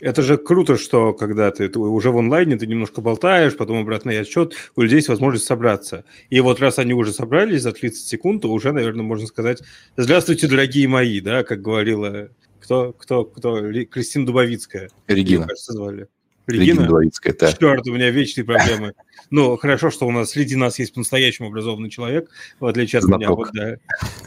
Это же круто, что когда ты, ты уже в онлайне, ты немножко болтаешь, потом обратный отчет, у людей есть возможность собраться. И вот раз они уже собрались за 30 секунд, то уже, наверное, можно сказать «Здравствуйте, дорогие мои», да, как говорила кто, кто, кто, Кристина Дубовицкая. Регина. Ее, кажется, звали. Регина, Регина Дворицкая, да. Черт, у меня вечные проблемы. Ну, хорошо, что у нас среди нас есть по-настоящему образованный человек, в отличие от Знаток. меня. Вот, да.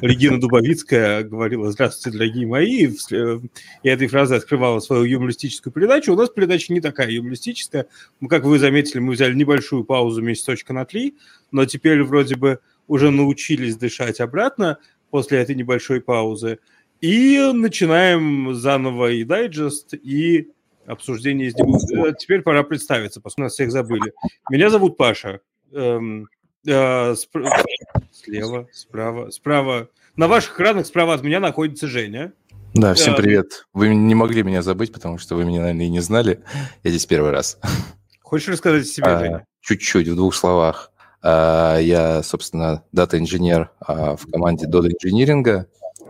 Регина Дубовицкая говорила «Здравствуйте, дорогие мои», и этой фразой открывала свою юмористическую передачу. У нас передача не такая юмористическая. Как вы заметили, мы взяли небольшую паузу месяцочка на три, но теперь вроде бы уже научились дышать обратно после этой небольшой паузы. И начинаем заново и дайджест, и обсуждение здесь. Э, теперь пора представиться, поскольку нас всех забыли. Меня зовут Паша. Эм, э, сп... Слева, справа, справа. На ваших экранах справа от меня находится Женя. Да, всем э, привет. Вы не могли меня забыть, потому что вы меня, наверное, и не знали. Я здесь первый раз. Хочешь рассказать о себе, а, Женя? Чуть-чуть, в двух словах. А, я, собственно, дата-инженер а, в команде Dodo инжиниринга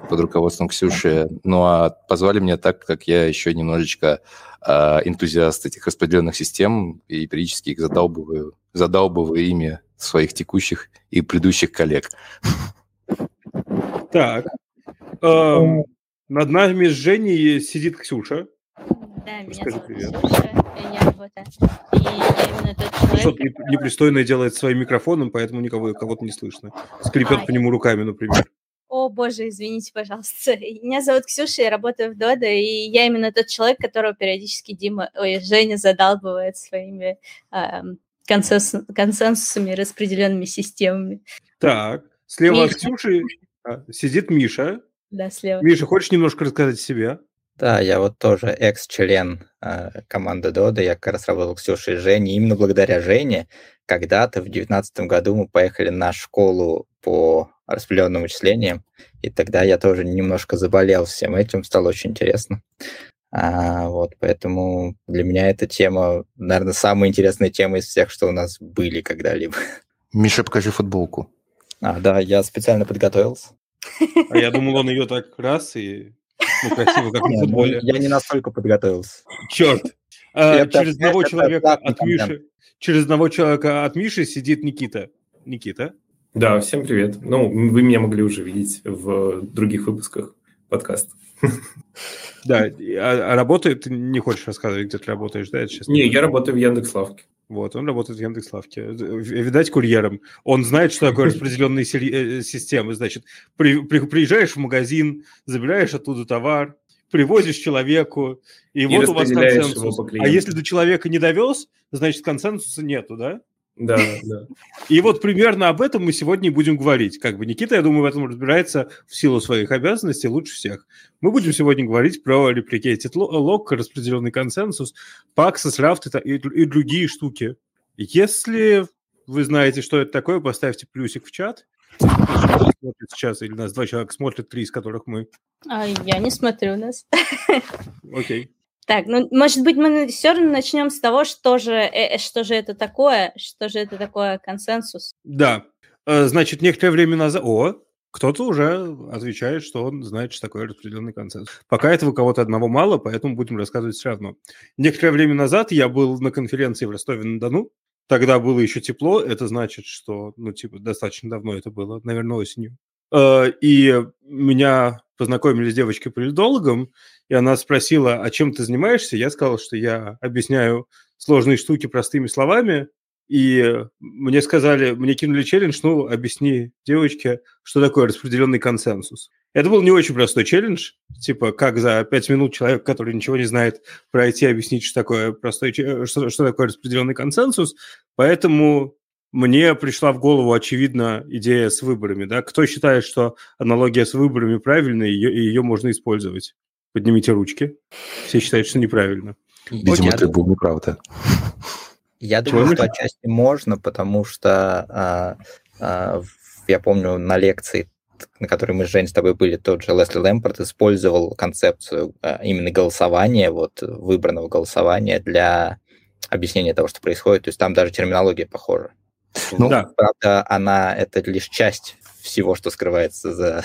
под руководством Ксюши. Ну а позвали меня так, как я еще немножечко энтузиаст этих распределенных систем и периодически их задалбываю, задалбываю ими своих текущих и предыдущих коллег. Так. Эм, над нами с Женей сидит Ксюша. Да, меня зовут привет. Ксюша, я работаю. И я именно тот человек... Что-то непристойное делает своим микрофоном, поэтому никого кого-то не слышно. Скрипят а, по нему руками, например. О, боже, извините, пожалуйста. Меня зовут Ксюша, я работаю в Дода, и я именно тот человек, которого периодически Дима, ой, Женя задалбывает своими э, консенсус, консенсусами, распределенными системами. Так, слева Миша. от Ксюши а, сидит Миша. Да, слева. Миша, хочешь немножко рассказать о себе? Да, я вот тоже экс-член э, команды Дода, я как раз работал с Ксюшей и Женей. Именно благодаря Жене когда-то в 2019 году мы поехали на школу по распределенным вычислениям, и тогда я тоже немножко заболел всем этим, стало очень интересно. А, вот, поэтому для меня эта тема, наверное, самая интересная тема из всех, что у нас были когда-либо. Миша, покажи футболку. А, да, я специально подготовился. А я думал, он ее так раз и ну, красиво, как на ну, футболе. Я не настолько подготовился. Черт. А, через одного человека от Миши, через одного человека от Миши сидит Никита. Никита. Да, всем привет. Ну, вы меня могли уже видеть в других выпусках подкаста. Да, а, а работает, не хочешь рассказывать, где ты работаешь, да? Сейчас не, я работаю в Яндекс.Лавке. Вот, он работает в Яндекс.Лавке. Видать, курьером. Он знает, что такое распределенные э, системы. Значит, при, при, приезжаешь в магазин, забираешь оттуда товар, привозишь человеку, и, и вот у вас консенсус. А если до человека не довез, значит, консенсуса нету, да? Да, да. И вот примерно об этом мы сегодня будем говорить. Как бы Никита, я думаю, в этом разбирается в силу своих обязанностей лучше всех. Мы будем сегодня говорить про replicated lock, распределенный консенсус, Paxos, Raft и, и другие штуки. Если вы знаете, что это такое, поставьте плюсик в чат. Смотрит сейчас, или нас два человека смотрят, три из которых мы. А, я не смотрю нас. Окей. Так, ну, может быть, мы все равно начнем с того, что же, э, что же это такое, что же это такое консенсус. Да, э, значит, некоторое время назад... О, кто-то уже отвечает, что он знает, что такое распределенный консенсус. Пока этого кого-то одного мало, поэтому будем рассказывать все равно. Некоторое время назад я был на конференции в Ростове-на-Дону. Тогда было еще тепло, это значит, что, ну, типа, достаточно давно это было, наверное, осенью. И меня познакомили с девочкой-политологом, и она спросила, а чем ты занимаешься? Я сказал, что я объясняю сложные штуки простыми словами, и мне сказали, мне кинули челлендж, ну, объясни девочке, что такое распределенный консенсус. Это был не очень простой челлендж, типа, как за пять минут человек, который ничего не знает пройти, объяснить, что такое, простой, что, что такое распределенный консенсус. Поэтому мне пришла в голову, очевидно, идея с выборами. Да? Кто считает, что аналогия с выборами правильная, ее, и ее можно использовать? Поднимите ручки. Все считают, что неправильно. Видимо, ты был неправ, да. Я думаю, что отчасти можно, потому что а, а, я помню на лекции, на которой мы с Женей с тобой были, тот же Лесли Лэмпорт использовал концепцию а, именно голосования, вот выбранного голосования для объяснения того, что происходит. То есть там даже терминология похожа. Ну, да. Правда, она это лишь часть всего, что скрывается за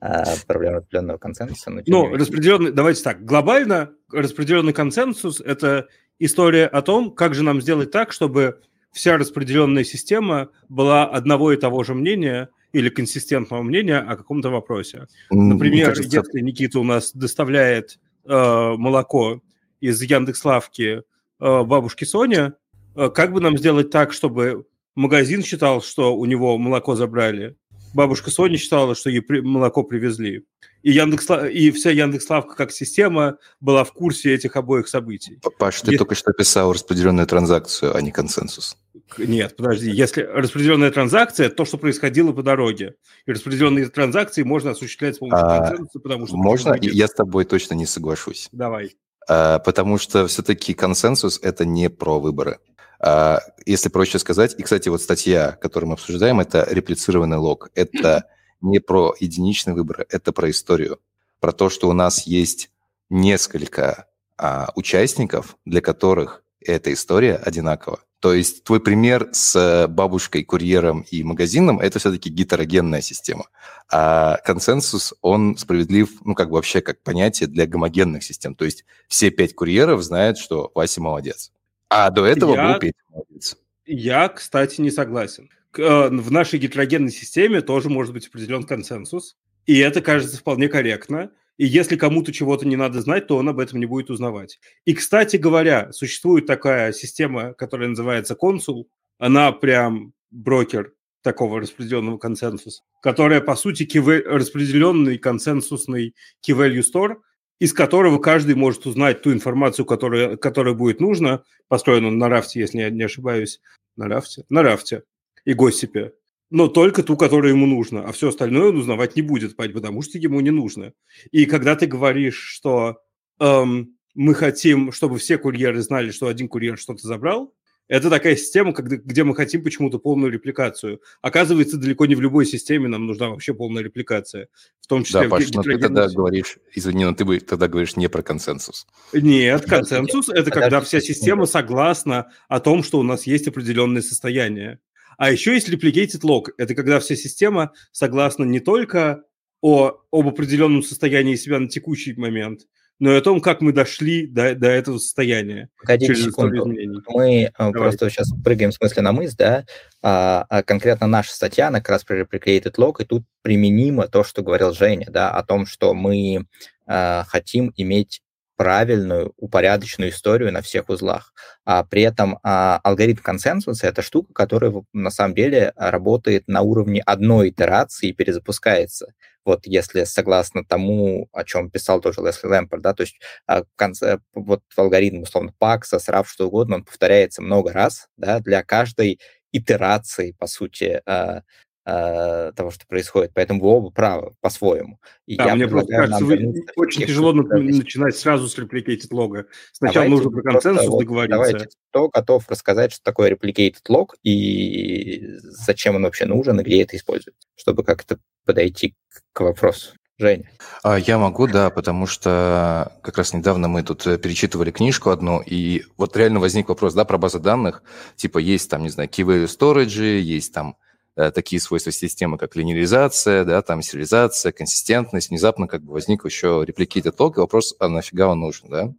проблема распределенного консенсуса. Но ну, распределенный, давайте так, глобально распределенный консенсус – это история о том, как же нам сделать так, чтобы вся распределенная система была одного и того же мнения или консистентного мнения о каком-то вопросе. Например, кажется... если Никита у нас доставляет э, молоко из Яндекс.Лавки э, бабушки Соне, э, как бы нам сделать так, чтобы магазин считал, что у него молоко забрали, бабушка Соня считала, что ей при, молоко привезли. И, Яндекс, и вся Яндекс.Лавка как система была в курсе этих обоих событий. Паш, ты если... только что писал распределенную транзакцию, а не консенсус. Нет, подожди. Если распределенная транзакция, то, что происходило по дороге. И распределенные транзакции можно осуществлять с помощью а, консенсуса, потому что... Можно? Я с тобой точно не соглашусь. Давай. А, потому что все-таки консенсус – это не про выборы. А, если проще сказать, и, кстати, вот статья, которую мы обсуждаем, это реплицированный лог. Это не про единичный выбор, это про историю. Про то, что у нас есть несколько а, участников, для которых эта история одинакова. То есть твой пример с бабушкой, курьером и магазином – это все-таки гетерогенная система. А консенсус, он справедлив, ну, как бы вообще как понятие для гомогенных систем. То есть все пять курьеров знают, что Вася молодец. А до этого я, был Петя молодец. Я, кстати, не согласен. Э, в нашей гетерогенной системе тоже может быть определен консенсус. И это кажется вполне корректно. И если кому-то чего-то не надо знать, то он об этом не будет узнавать. И, кстати говоря, существует такая система, которая называется консул. Она прям брокер такого распределенного консенсуса, которая, по сути, распределенный консенсусный key value store, из которого каждый может узнать ту информацию, которая, которая будет нужна. Построен он на рафте, если я не ошибаюсь. На рафте? На рафте. И Госсипе но только ту, которая ему нужна, а все остальное он узнавать не будет, потому что ему не нужно. И когда ты говоришь, что эм, мы хотим, чтобы все курьеры знали, что один курьер что-то забрал, это такая система, когда, где мы хотим почему-то полную репликацию. Оказывается, далеко не в любой системе нам нужна вообще полная репликация. В том числе да, Паш, но ты тогда говоришь, извини, но ты бы тогда говоришь не про консенсус. Нет, консенсус – это когда вся система согласна о том, что у нас есть определенное состояние. А еще есть replicated log. Это когда вся система согласна не только о, об определенном состоянии себя на текущий момент, но и о том, как мы дошли до, до этого состояния. Погодите секунду. Мы э, Давай. просто сейчас прыгаем в смысле на мыс, да, а, а конкретно наша статья, она как раз про replicated log, и тут применимо то, что говорил Женя, да, о том, что мы а, хотим иметь правильную, упорядоченную историю на всех узлах. А при этом а, алгоритм консенсуса — это штука, которая на самом деле работает на уровне одной итерации и перезапускается. Вот если согласно тому, о чем писал тоже Лесли Лэмпер, да, то есть а, конце, вот алгоритм, условно, Пакса, срав, что угодно, он повторяется много раз, да, для каждой итерации, по сути, а, э, того, что происходит. Поэтому вы оба правы по-своему. И да, я мне просто кажется, вы очень тяжело начинать сразу с replicated лога. Сначала давайте нужно про консенсус вот, договориться. Давайте, кто готов рассказать, что такое replicated log и зачем он вообще нужен и где это используется, чтобы как-то подойти к вопросу. Женя. А, я могу, да, потому что как раз недавно мы тут э, перечитывали книжку одну, и вот реально возник вопрос, да, про базы данных. Типа есть там, не знаю, key value storage, есть там такие свойства системы, как линеаризация, да, там сериализация, консистентность, внезапно как бы возник еще replicated log, и вопрос, а нафига он нужен, да?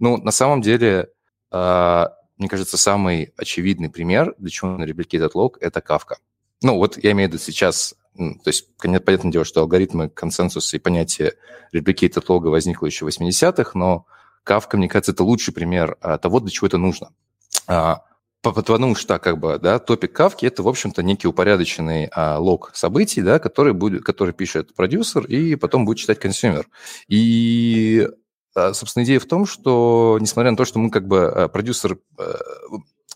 Ну, на самом деле, а, мне кажется, самый очевидный пример, для чего нужен replicated log, это Kafka. Ну, вот я имею в виду сейчас, то есть, понятное дело, что алгоритмы консенсуса и понятие replicated log возникло еще в 80-х, но Kafka, мне кажется, это лучший пример а, того, для чего это нужно. Потому что как бы, да, топик Kafka это, в общем-то, некий упорядоченный а, лог событий, да, который, будет, который пишет продюсер и потом будет читать consumer. И, а, собственно, идея в том, что, несмотря на то, что мы как бы а, продюсер, а,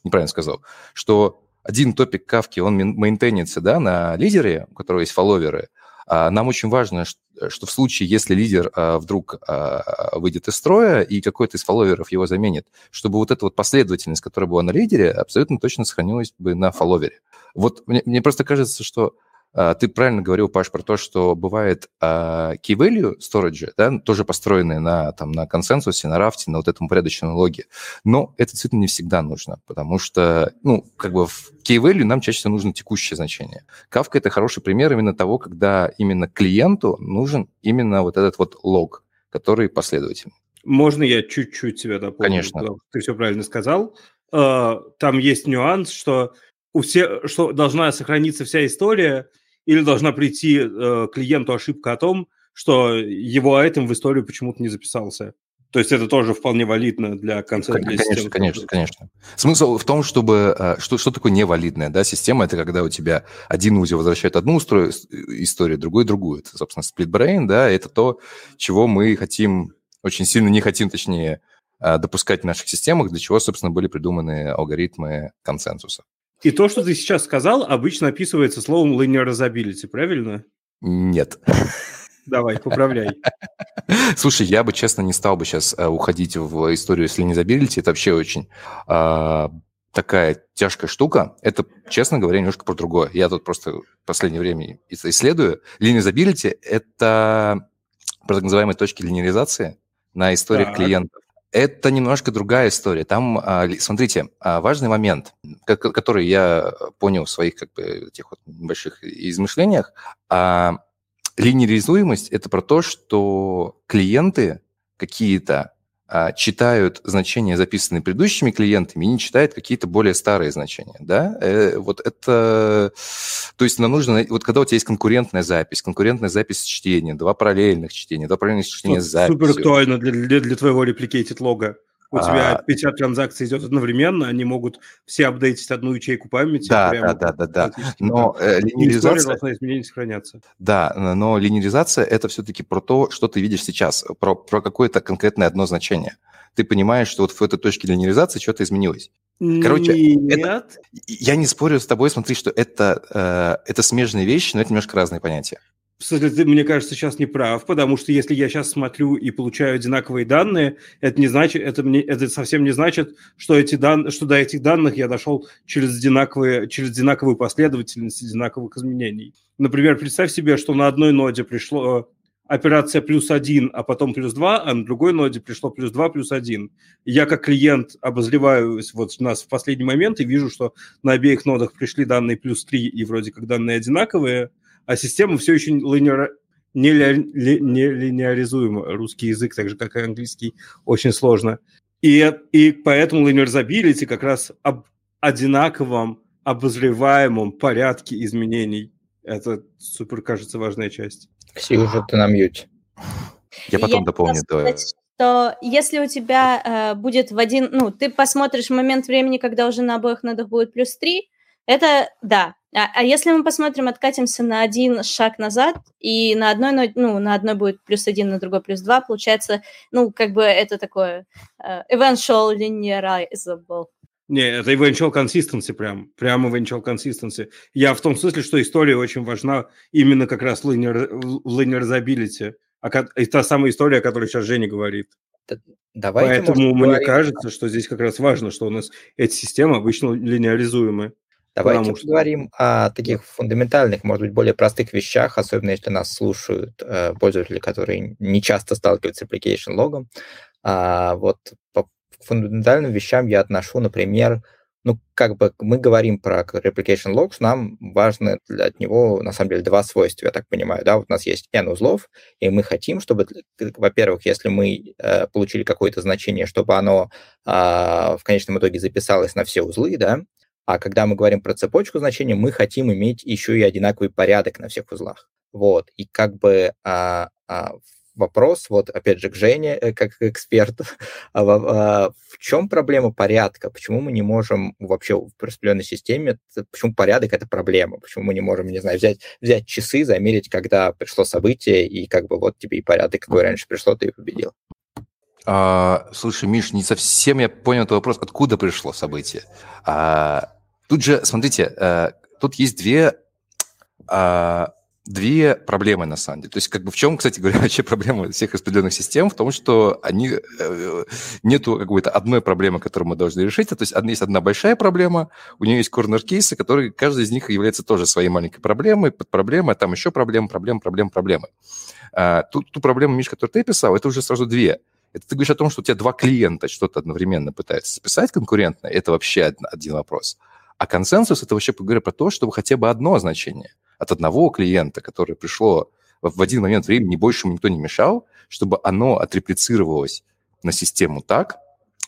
неправильно сказал, что один топик кавки, он мейнтейнится, да, на лидере, у которого есть фолловеры, нам очень важно, что в случае, если лидер а, вдруг а, выйдет из строя и какой-то из фолловеров его заменит, чтобы вот эта вот последовательность, которая была на лидере, абсолютно точно сохранилась бы на фолловере. Вот мне, мне просто кажется, что а, ты правильно говорил, Паш, про то, что бывает uh, key value storage, да, тоже построенные на, там, на консенсусе, на рафте, на вот этом упорядоченном логе. Но это действительно не всегда нужно, потому что, ну, как бы в key value нам чаще всего нужно текущее значение. Kafka – это хороший пример именно того, когда именно клиенту нужен именно вот этот вот лог, который последовательный. Можно я чуть-чуть тебя дополню? Конечно. Ты все правильно сказал. А, там есть нюанс, что у всех, что должна сохраниться вся история, или должна прийти э, клиенту ошибка о том, что его айтем в историю почему-то не записался. То есть это тоже вполне валидно для концепта. Конечно, системы. конечно, конечно. Смысл в том, чтобы... Э, что, что такое невалидная да, система? Это когда у тебя один узел возвращает одну историю, другой другую. Это, собственно, brain, да, это то, чего мы хотим, очень сильно не хотим, точнее, э, допускать в наших системах, для чего, собственно, были придуманы алгоритмы консенсуса. И то, что ты сейчас сказал, обычно описывается словом linearizability, правильно? Нет. Давай, поправляй. Слушай, я бы, честно, не стал бы сейчас э, уходить в историю с linearizability. Это вообще очень э, такая тяжкая штука. Это, честно говоря, немножко про другое. Я тут просто в последнее время исследую. Linearizability – это про так называемые точки линеаризации на историях так. клиентов. Это немножко другая история. Там, а, смотрите, а, важный момент, который я понял в своих как бы этих вот небольших измышлениях. А, линеризуемость – это про то, что клиенты какие-то читают значения, записанные предыдущими клиентами, и не читают какие-то более старые значения, да? Э, вот это... То есть нам нужно... Вот когда у тебя есть конкурентная запись, конкурентная запись чтения, два параллельных чтения, два параллельных чтения с записью. Супер актуально для, для, для твоего replicated лога. У а... тебя 50 транзакций идет одновременно, они могут все апдейтить одну ячейку памяти. Да, да, да, да, да. Но э, линеаризация... должна изменения сохраняться. Да, но линеаризация – это все-таки про то, что ты видишь сейчас, про, про какое-то конкретное одно значение. Ты понимаешь, что вот в этой точке линеаризации что-то изменилось. Короче, Нет. Это, я не спорю с тобой, смотри, что это, э, это смежные вещи, но это немножко разные понятия. Кстати, ты, мне кажется, сейчас не прав, потому что если я сейчас смотрю и получаю одинаковые данные, это не значит, это мне, это совсем не значит, что эти данные, что до этих данных я дошел через одинаковые, через одинаковую последовательность одинаковых изменений. Например, представь себе, что на одной ноде пришло э, операция плюс один, а потом плюс два, а на другой ноде пришло плюс два, плюс один. Я как клиент обозреваю вот нас в последний момент и вижу, что на обеих нодах пришли данные плюс три и вроде как данные одинаковые, а система все еще линеар, не, ли, не линеаризуема. Русский язык, так же как и английский, очень сложно. И, и поэтому linearizability как раз об одинаковом обозреваемом порядке изменений. Это супер, кажется, важная часть. Ксюша, ты на мьюте. Я потом Я дополню. Сказать, что если у тебя э, будет в один... Ну, ты посмотришь момент времени, когда уже на обоих нодах будет плюс 3, это да, а, а если мы посмотрим, откатимся на один шаг назад, и на одной, ну, на одной будет плюс один, на другой плюс два, получается, ну, как бы это такое uh, eventual linearizable. Не, это eventual consistency прям, прям eventual consistency. Я в том смысле, что история очень важна именно как раз linear, linearizability. А это та самая история, о которой сейчас Женя говорит. Давайте, Поэтому мне говорить... кажется, что здесь как раз важно, что у нас эти системы обычно линеаризуемые. Давайте Потому поговорим что... о таких фундаментальных, может быть, более простых вещах, особенно если нас слушают э, пользователи, которые не часто сталкиваются с application логом. А, вот по фундаментальным вещам я отношу, например, ну, как бы мы говорим про replication logs, нам важно для от него, на самом деле, два свойства, я так понимаю, да, вот у нас есть n узлов, и мы хотим, чтобы, во-первых, если мы э, получили какое-то значение, чтобы оно э, в конечном итоге записалось на все узлы, да, а когда мы говорим про цепочку значений, мы хотим иметь еще и одинаковый порядок на всех узлах. Вот. И как бы а, а, вопрос, вот опять же, к Жене, э, как к эксперту, а, а, в чем проблема порядка? Почему мы не можем вообще в распределенной системе, почему порядок — это проблема? Почему мы не можем, не знаю, взять, взять часы, замерить, когда пришло событие, и как бы вот тебе и порядок, какой раньше пришло, ты и победил? А, слушай, Миш, не совсем я понял твой вопрос, откуда пришло событие. А, Тут же, смотрите, э, тут есть две, а, две проблемы на самом деле. То есть, как бы в чем, кстати говоря, вообще проблема всех распределенных систем? В том, что они э, нету какой-то одной проблемы, которую мы должны решить. То есть, есть одна большая проблема, у нее есть корнер-кейсы, которые каждый из них является тоже своей маленькой проблемой, под проблемой, а там еще проблема, проблема, проблема, проблемы. А, ту, ту проблему, Миш, которую ты писал, это уже сразу две. Это ты говоришь о том, что у тебя два клиента что-то одновременно пытаются списать конкурентно, это вообще один, вопрос. А консенсус – это вообще, говоря, про то, чтобы хотя бы одно значение от одного клиента, которое пришло в один момент времени, больше ему никто не мешал, чтобы оно отреплицировалось на систему так,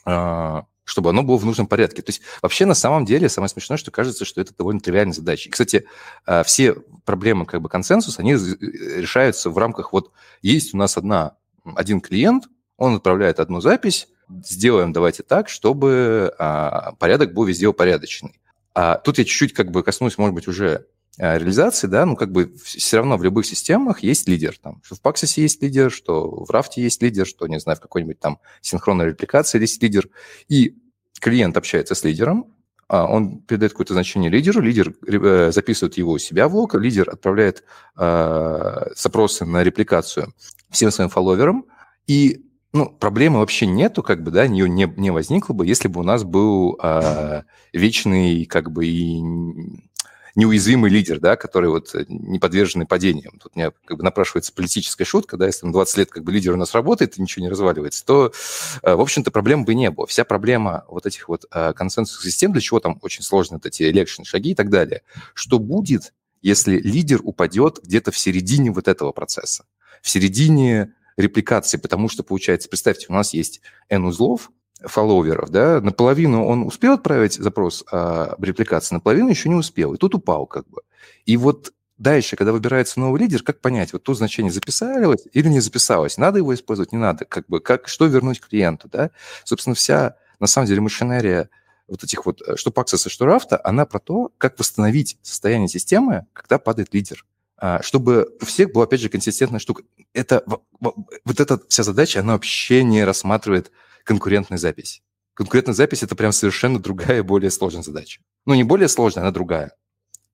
а, чтобы оно было в нужном порядке. То есть вообще на самом деле самое смешное, что кажется, что это довольно тривиальная задача. И, кстати, а, все проблемы как бы консенсуса, они решаются в рамках вот есть у нас одна, один клиент, он отправляет одну запись, сделаем давайте так, чтобы а, порядок был везде упорядоченный. А тут я чуть-чуть как бы коснусь, может быть, уже а, реализации, да, ну, как бы все равно в любых системах есть лидер. Там, что в Paxos есть лидер, что в Raft есть лидер, что, не знаю, в какой-нибудь там синхронной репликации есть лидер. И клиент общается с лидером, а, он передает какое-то значение лидеру, лидер э, записывает его у себя в лог, лидер отправляет э, запросы на репликацию всем своим фолловерам, и ну, проблемы вообще нету, как бы, да, нее не, не возникло бы, если бы у нас был э, вечный, как бы, и неуязвимый лидер, да, который вот не подверженный падениям. Тут мне как бы напрашивается политическая шутка, да, если на 20 лет как бы лидер у нас работает и ничего не разваливается, то, в общем-то, проблем бы не было. Вся проблема вот этих вот консенсусных систем, для чего там очень сложны вот эти election шаги и так далее, что будет, если лидер упадет где-то в середине вот этого процесса, в середине репликации, потому что, получается, представьте, у нас есть N узлов, фолловеров, да, наполовину он успел отправить запрос об репликации, наполовину еще не успел, и тут упал как бы. И вот дальше, когда выбирается новый лидер, как понять, вот то значение записалось или не записалось, надо его использовать, не надо, как бы, как, что вернуть клиенту, да? Собственно, вся, на самом деле, машинерия вот этих вот, э, что и что Рафта, она про то, как восстановить состояние системы, когда падает лидер. А, чтобы у всех была, опять же, консистентная штука. Это, вот эта вся задача, она вообще не рассматривает конкурентную запись. Конкурентная запись – это прям совершенно другая, более сложная задача. Ну, не более сложная, она другая.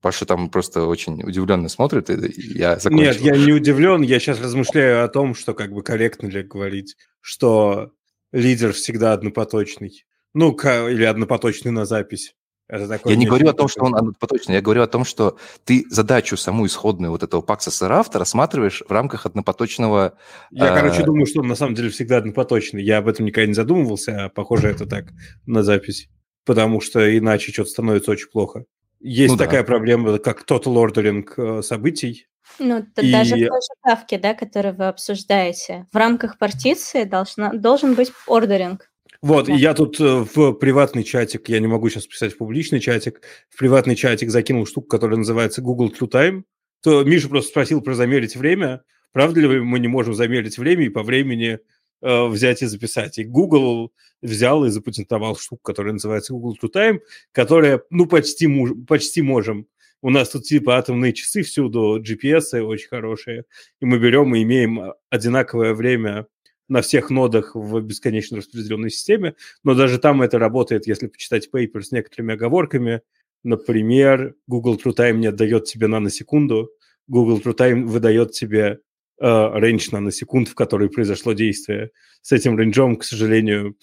Паша там просто очень удивленно смотрит, и я закончил. Нет, я не удивлен, я сейчас размышляю о том, что как бы корректно ли говорить, что лидер всегда однопоточный. Ну, или однопоточный на запись. Это такой я не говорю о том, что он поточный, я говорю о том, что ты задачу саму исходную вот этого Paxos рафта рассматриваешь в рамках однопоточного... Я, а... короче, думаю, что он на самом деле всегда однопоточный. Я об этом никогда не задумывался, а похоже это так на запись. Потому что иначе что-то становится очень плохо. Есть ну, такая да. проблема, как total ordering э, событий. Ну, и... даже в той же кавке, да, которую вы обсуждаете, в рамках партиции должна, должен быть ордеринг. Вот, да. я тут э, в приватный чатик, я не могу сейчас писать в публичный чатик, в приватный чатик закинул штуку, которая называется Google True Time. То Миша просто спросил про замерить время. Правда ли мы не можем замерить время и по времени э, взять и записать? И Google взял и запатентовал штуку, которая называется Google True Time, которая, ну, почти, муж, почти можем. У нас тут типа атомные часы всюду, GPS очень хорошие, и мы берем и имеем одинаковое время на всех нодах в бесконечно распределенной системе, но даже там это работает, если почитать paper с некоторыми оговорками. Например, Google TrueTime не отдает тебе наносекунду, Google TrueTime выдает тебе э, range наносекунд, в который произошло действие. С этим range ом, к сожалению,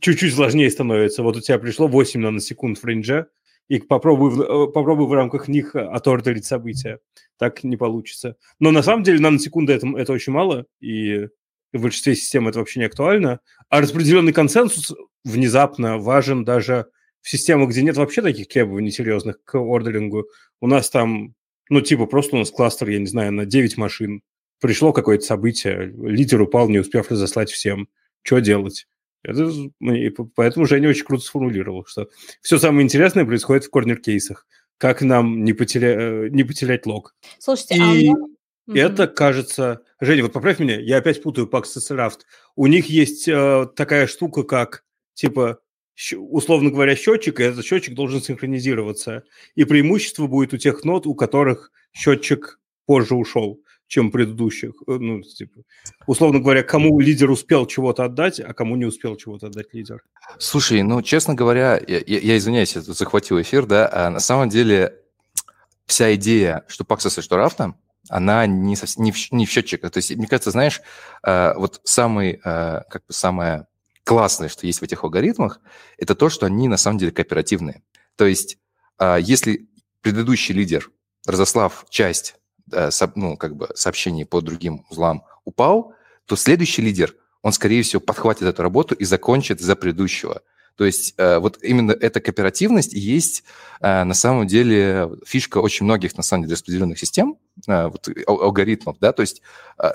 чуть-чуть сложнее становится. Вот у тебя пришло 8 наносекунд в range е, и попробуй, э, попробуй в рамках них отордерить события. Так не получится. Но на самом деле наносекунды это, это очень мало, и в большинстве систем это вообще не актуально, а распределенный консенсус внезапно важен даже в системах, где нет вообще таких требований серьезных к ордерингу. У нас там, ну, типа, просто у нас кластер, я не знаю, на 9 машин. Пришло какое-то событие, лидер упал, не успев разослать всем. Что делать? Это, и поэтому Женя очень круто сформулировал, что все самое интересное происходит в корнер-кейсах. Как нам не, потеря... Э, не потерять лог. Слушайте, и... а меня Mm-hmm. Это, кажется... Женя, вот поправь меня, я опять путаю и Raft. У них есть э, такая штука, как, типа, условно говоря, счетчик, и этот счетчик должен синхронизироваться. И преимущество будет у тех нот, у которых счетчик позже ушел, чем предыдущих. Э, ну, типа, условно говоря, кому лидер успел чего-то отдать, а кому не успел чего-то отдать лидер. Слушай, ну, честно говоря, я, я, я извиняюсь, я захватил эфир, да, а на самом деле вся идея, что и что Рафта, она не, совсем, не, в, не в счетчиках. То есть, мне кажется, знаешь, э, вот самый, э, как бы самое классное, что есть в этих алгоритмах, это то, что они на самом деле кооперативные. То есть, э, если предыдущий лидер, разослав часть ну, как бы сообщений по другим узлам, упал, то следующий лидер, он, скорее всего, подхватит эту работу и закончит за предыдущего. То есть э, вот именно эта кооперативность и есть э, на самом деле фишка очень многих, на самом деле, распределенных систем, э, вот, алгоритмов, да, то есть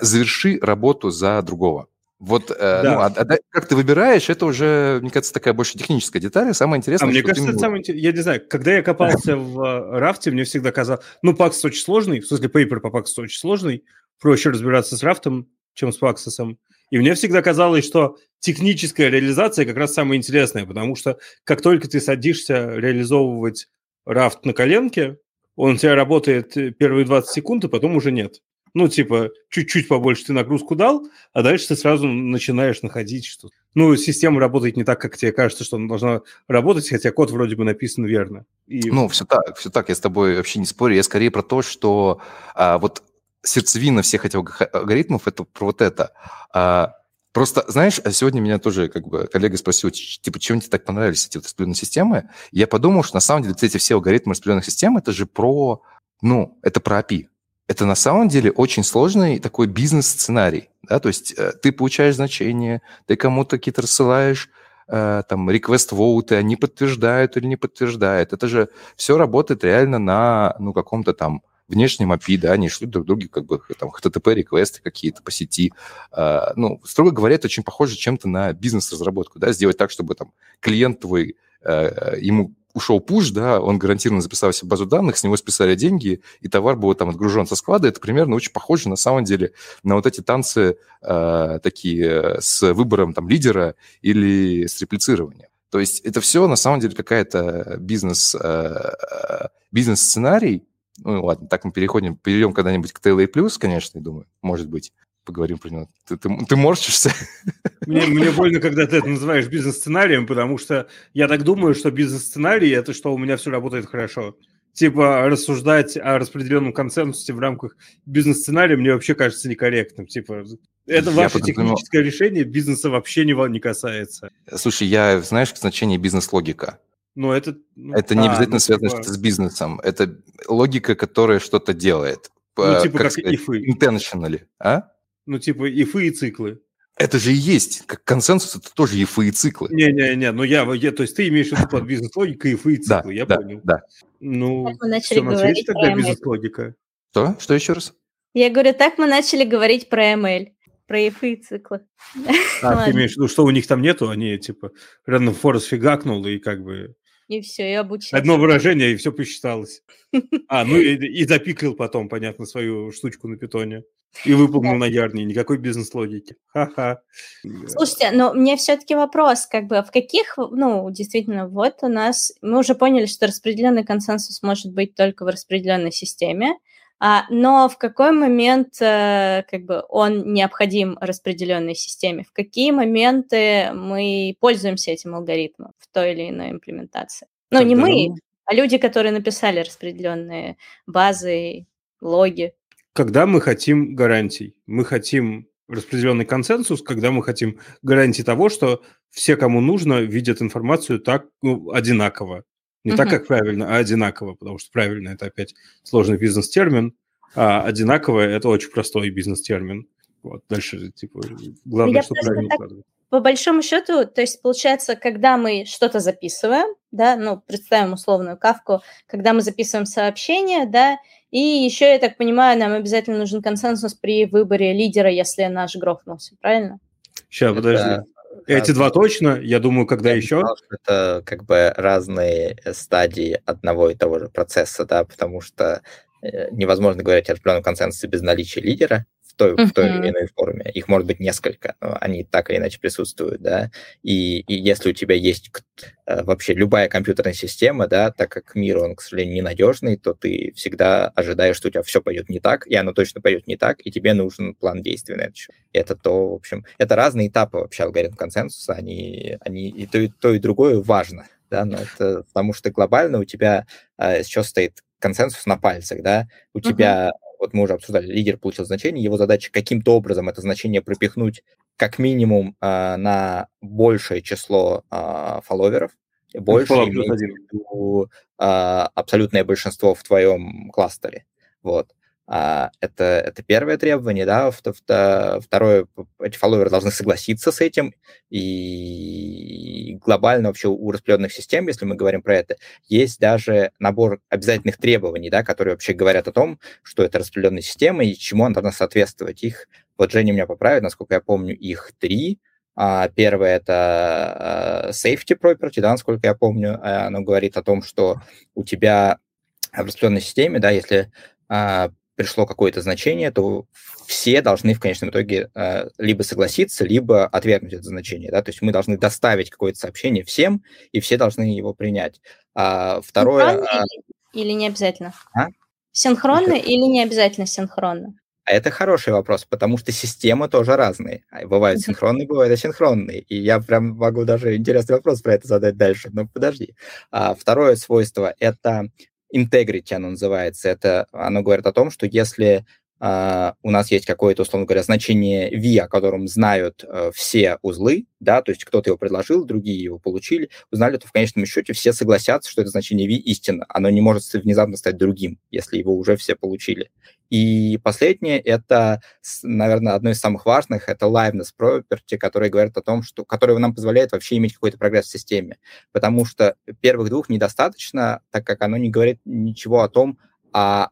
заверши работу за другого. Вот, да. ну, а, а как ты выбираешь, это уже, мне кажется, такая больше техническая деталь. Самое интересное, а мне кажется, это самое интересное. Я не знаю, когда я копался в рафте, мне всегда казалось... Ну, Пакс очень сложный, в смысле, пейпер по Паксу очень сложный. Проще разбираться с рафтом, чем с Паксосом. И мне всегда казалось, что техническая реализация как раз самая интересная, потому что как только ты садишься реализовывать рафт на коленке, он у тебя работает первые 20 секунд, и потом уже нет. Ну, типа, чуть-чуть побольше ты нагрузку дал, а дальше ты сразу начинаешь находить что Ну, система работает не так, как тебе кажется, что она должна работать, хотя код вроде бы написан верно. И... Ну, все так, все так, я с тобой вообще не спорю. Я скорее про то, что а, вот сердцевина всех этих алгоритмов это про вот это. А, просто, знаешь, сегодня меня тоже как бы коллега спросил, типа, чем тебе так понравились эти вот распределенные системы? Я подумал, что на самом деле эти все алгоритмы распределенных систем, это же про, ну, это про API. Это на самом деле очень сложный такой бизнес-сценарий. Да? То есть э, ты получаешь значение, ты кому-то какие-то рассылаешь, э, там, request vote, они подтверждают или не подтверждают. Это же все работает реально на, ну, каком-то там внешнем API, да, они шлют друг другу как бы там HTTP-реквесты какие-то по сети. А, ну, строго говоря, это очень похоже чем-то на бизнес-разработку, да, сделать так, чтобы там клиент твой, а, ему ушел пуш, да, он гарантированно записал себе базу данных, с него списали деньги, и товар был там отгружен со склада. Это примерно очень похоже, на самом деле, на вот эти танцы э, такие с выбором там лидера или с реплицированием. То есть это все на самом деле какая-то бизнес, э, бизнес-сценарий, ну ладно, так мы переходим, перейдем когда-нибудь к TLA+, конечно, я думаю, может быть, поговорим про него. Ты, ты, ты морщишься? Мне, мне больно, когда ты это называешь бизнес-сценарием, потому что я так думаю, что бизнес-сценарий – это что у меня все работает хорошо. Типа рассуждать о распределенном консенсусе в рамках бизнес-сценария мне вообще кажется некорректным. Типа это я ваше техническое решение, бизнеса вообще не, не касается. Слушай, я, знаешь, значение бизнес-логика. Но это... Ну, это не а, обязательно ну, связано типа... с бизнесом. Это логика, которая что-то делает. Ну, типа как, как сказать, ифы. Intentionally, а? Ну, типа ифы и циклы. Это же и есть. Как консенсус, это тоже ифы и циклы. Не-не-не, ну я, я, то есть ты имеешь в виду под бизнес-логикой ифы и циклы, да, я да, понял. Да, Ну, так мы начали все, говорить тогда бизнес-логика. Что? Что еще раз? Я говорю, так мы начали говорить про ML, про ифы и циклы. А, ты имеешь в виду, что у них там нету? Они, типа, Random Forest фигакнул и как бы и все, и обучился. Одно выражение, и все посчиталось. А, ну и, и запиклил потом, понятно, свою штучку на питоне. И выполнил на ярне. Никакой бизнес-логики. Ха-ха. Слушайте, но мне все-таки вопрос, как бы, в каких, ну, действительно, вот у нас, мы уже поняли, что распределенный консенсус может быть только в распределенной системе, а, но в какой момент э, как бы он необходим распределенной системе? В какие моменты мы пользуемся этим алгоритмом в той или иной имплементации? Ну, Тогда... не мы, а люди, которые написали распределенные базы, логи. Когда мы хотим гарантий, мы хотим распределенный консенсус, когда мы хотим гарантии того, что все, кому нужно, видят информацию так ну, одинаково. Не uh-huh. так, как правильно, а одинаково, потому что правильно это опять сложный бизнес-термин, а одинаково это очень простой бизнес-термин. Вот, дальше, типа, главное, что правильно так, укладывать. По большому счету, то есть, получается, когда мы что-то записываем, да, ну, представим условную кавку, когда мы записываем сообщение, да, и еще, я так понимаю, нам обязательно нужен консенсус при выборе лидера, если наш грохнулся, правильно? Сейчас, это... Эти два точно, я думаю, когда я еще. Знал, это как бы разные стадии одного и того же процесса, да, потому что э, невозможно говорить о определенном консенсусе без наличия лидера, в той, uh-huh. в той или иной форме. Их может быть несколько, но они так или иначе присутствуют, да. И, и если у тебя есть э, вообще любая компьютерная система, да, так как мир, он, к сожалению, ненадежный, то ты всегда ожидаешь, что у тебя все пойдет не так, и оно точно пойдет не так, и тебе нужен план действий на это. Это то, в общем, это разные этапы вообще алгоритм консенсуса, они, они и то, и то, и другое важно, да, но это потому что глобально у тебя э, сейчас стоит консенсус на пальцах, да, у uh-huh. тебя вот мы уже обсуждали, лидер получил значение, его задача каким-то образом это значение пропихнуть как минимум э, на большее число э, фолловеров, больше имеется в виду э, абсолютное большинство в твоем кластере. Вот. А, это, это первое требование, да. Второе, эти фолловеры должны согласиться с этим. И глобально вообще у распределенных систем, если мы говорим про это, есть даже набор обязательных требований, да, которые вообще говорят о том, что это распределенная система и чему она должна соответствовать. Их, вот Женя меня поправит, насколько я помню, их три. А, первое это safety property, да, насколько я помню, э, оно говорит о том, что у тебя в распределенной системе, да, если а, пришло какое-то значение, то все должны в конечном итоге э, либо согласиться, либо отвергнуть это значение. Да? То есть мы должны доставить какое-то сообщение всем, и все должны его принять. А второе... А... Или не обязательно? А? Синхронно это... или не обязательно синхронно? А это хороший вопрос, потому что системы тоже разные. А бывают синхронные, бывают асинхронные. И я прям могу даже интересный вопрос про это задать дальше. Но подожди. А, второе свойство – это integrity оно называется. Это оно говорит о том, что если Uh, у нас есть какое-то, условно говоря, значение V, о котором знают uh, все узлы, да, то есть кто-то его предложил, другие его получили, узнали, то в конечном счете все согласятся, что это значение V истина. Оно не может внезапно стать другим, если его уже все получили. И последнее, это, наверное, одно из самых важных, это liveness property, который говорит о том, что, который нам позволяет вообще иметь какой-то прогресс в системе. Потому что первых двух недостаточно, так как оно не говорит ничего о том, а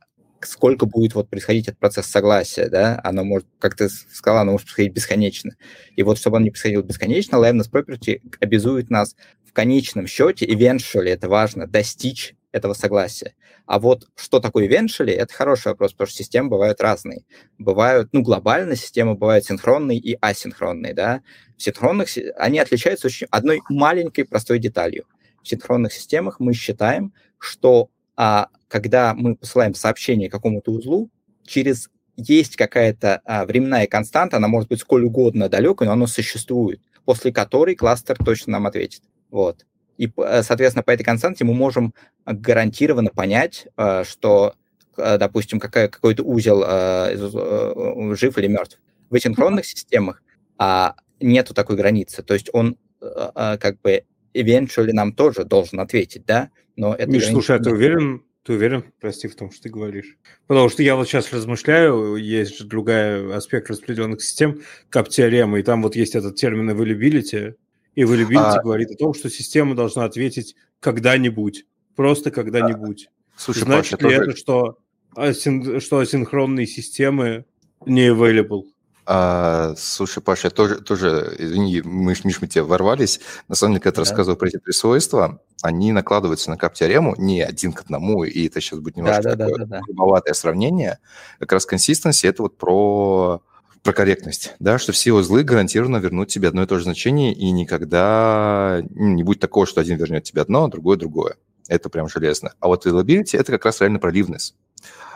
сколько будет вот происходить этот процесс согласия, да, оно может, как ты сказала, оно может происходить бесконечно. И вот чтобы он не происходил бесконечно, liveness property обязует нас в конечном счете, eventually, это важно, достичь этого согласия. А вот что такое eventually, это хороший вопрос, потому что системы бывают разные. Бывают, ну, глобальные системы бывают синхронные и асинхронные, да. В синхронных они отличаются очень одной маленькой простой деталью. В синхронных системах мы считаем, что а, когда мы посылаем сообщение какому-то узлу, через есть какая-то а, временная константа, она может быть сколь угодно далекой, но она существует, после которой кластер точно нам ответит. Вот. И, э, соответственно, по этой константе мы можем гарантированно понять, э, что, э, допустим, какая, какой-то узел жив или мертв. В асинхронных системах а, нету такой границы. То есть он как бы eventually нам тоже должен ответить, да? Но это Миш, слушай, а ты уверен, ты уверен, прости, в том, что ты говоришь? Потому что я вот сейчас размышляю, есть же другой аспект распределенных систем, кап-теорема, и там вот есть этот термин availability, и availability а... говорит о том, что система должна ответить когда-нибудь, просто когда-нибудь. А... Слушай, Значит Паша, ли тоже... это, что, асин... что асинхронные системы не available? А, слушай, Паша, я тоже, тоже извини, мы, Миш, мы тебе ворвались. На самом деле, когда да. ты рассказывал про эти присвойства, они накладываются на кап-теорему не один к одному, и это сейчас будет немножко да, да, такое да, да, да. сравнение. Как раз консистенция – это вот про про корректность, да, что все узлы гарантированно вернут тебе одно и то же значение, и никогда ну, не будет такого, что один вернет тебе одно, а другое другое. Это прям железно. А вот availability – это как раз реально про ливнес.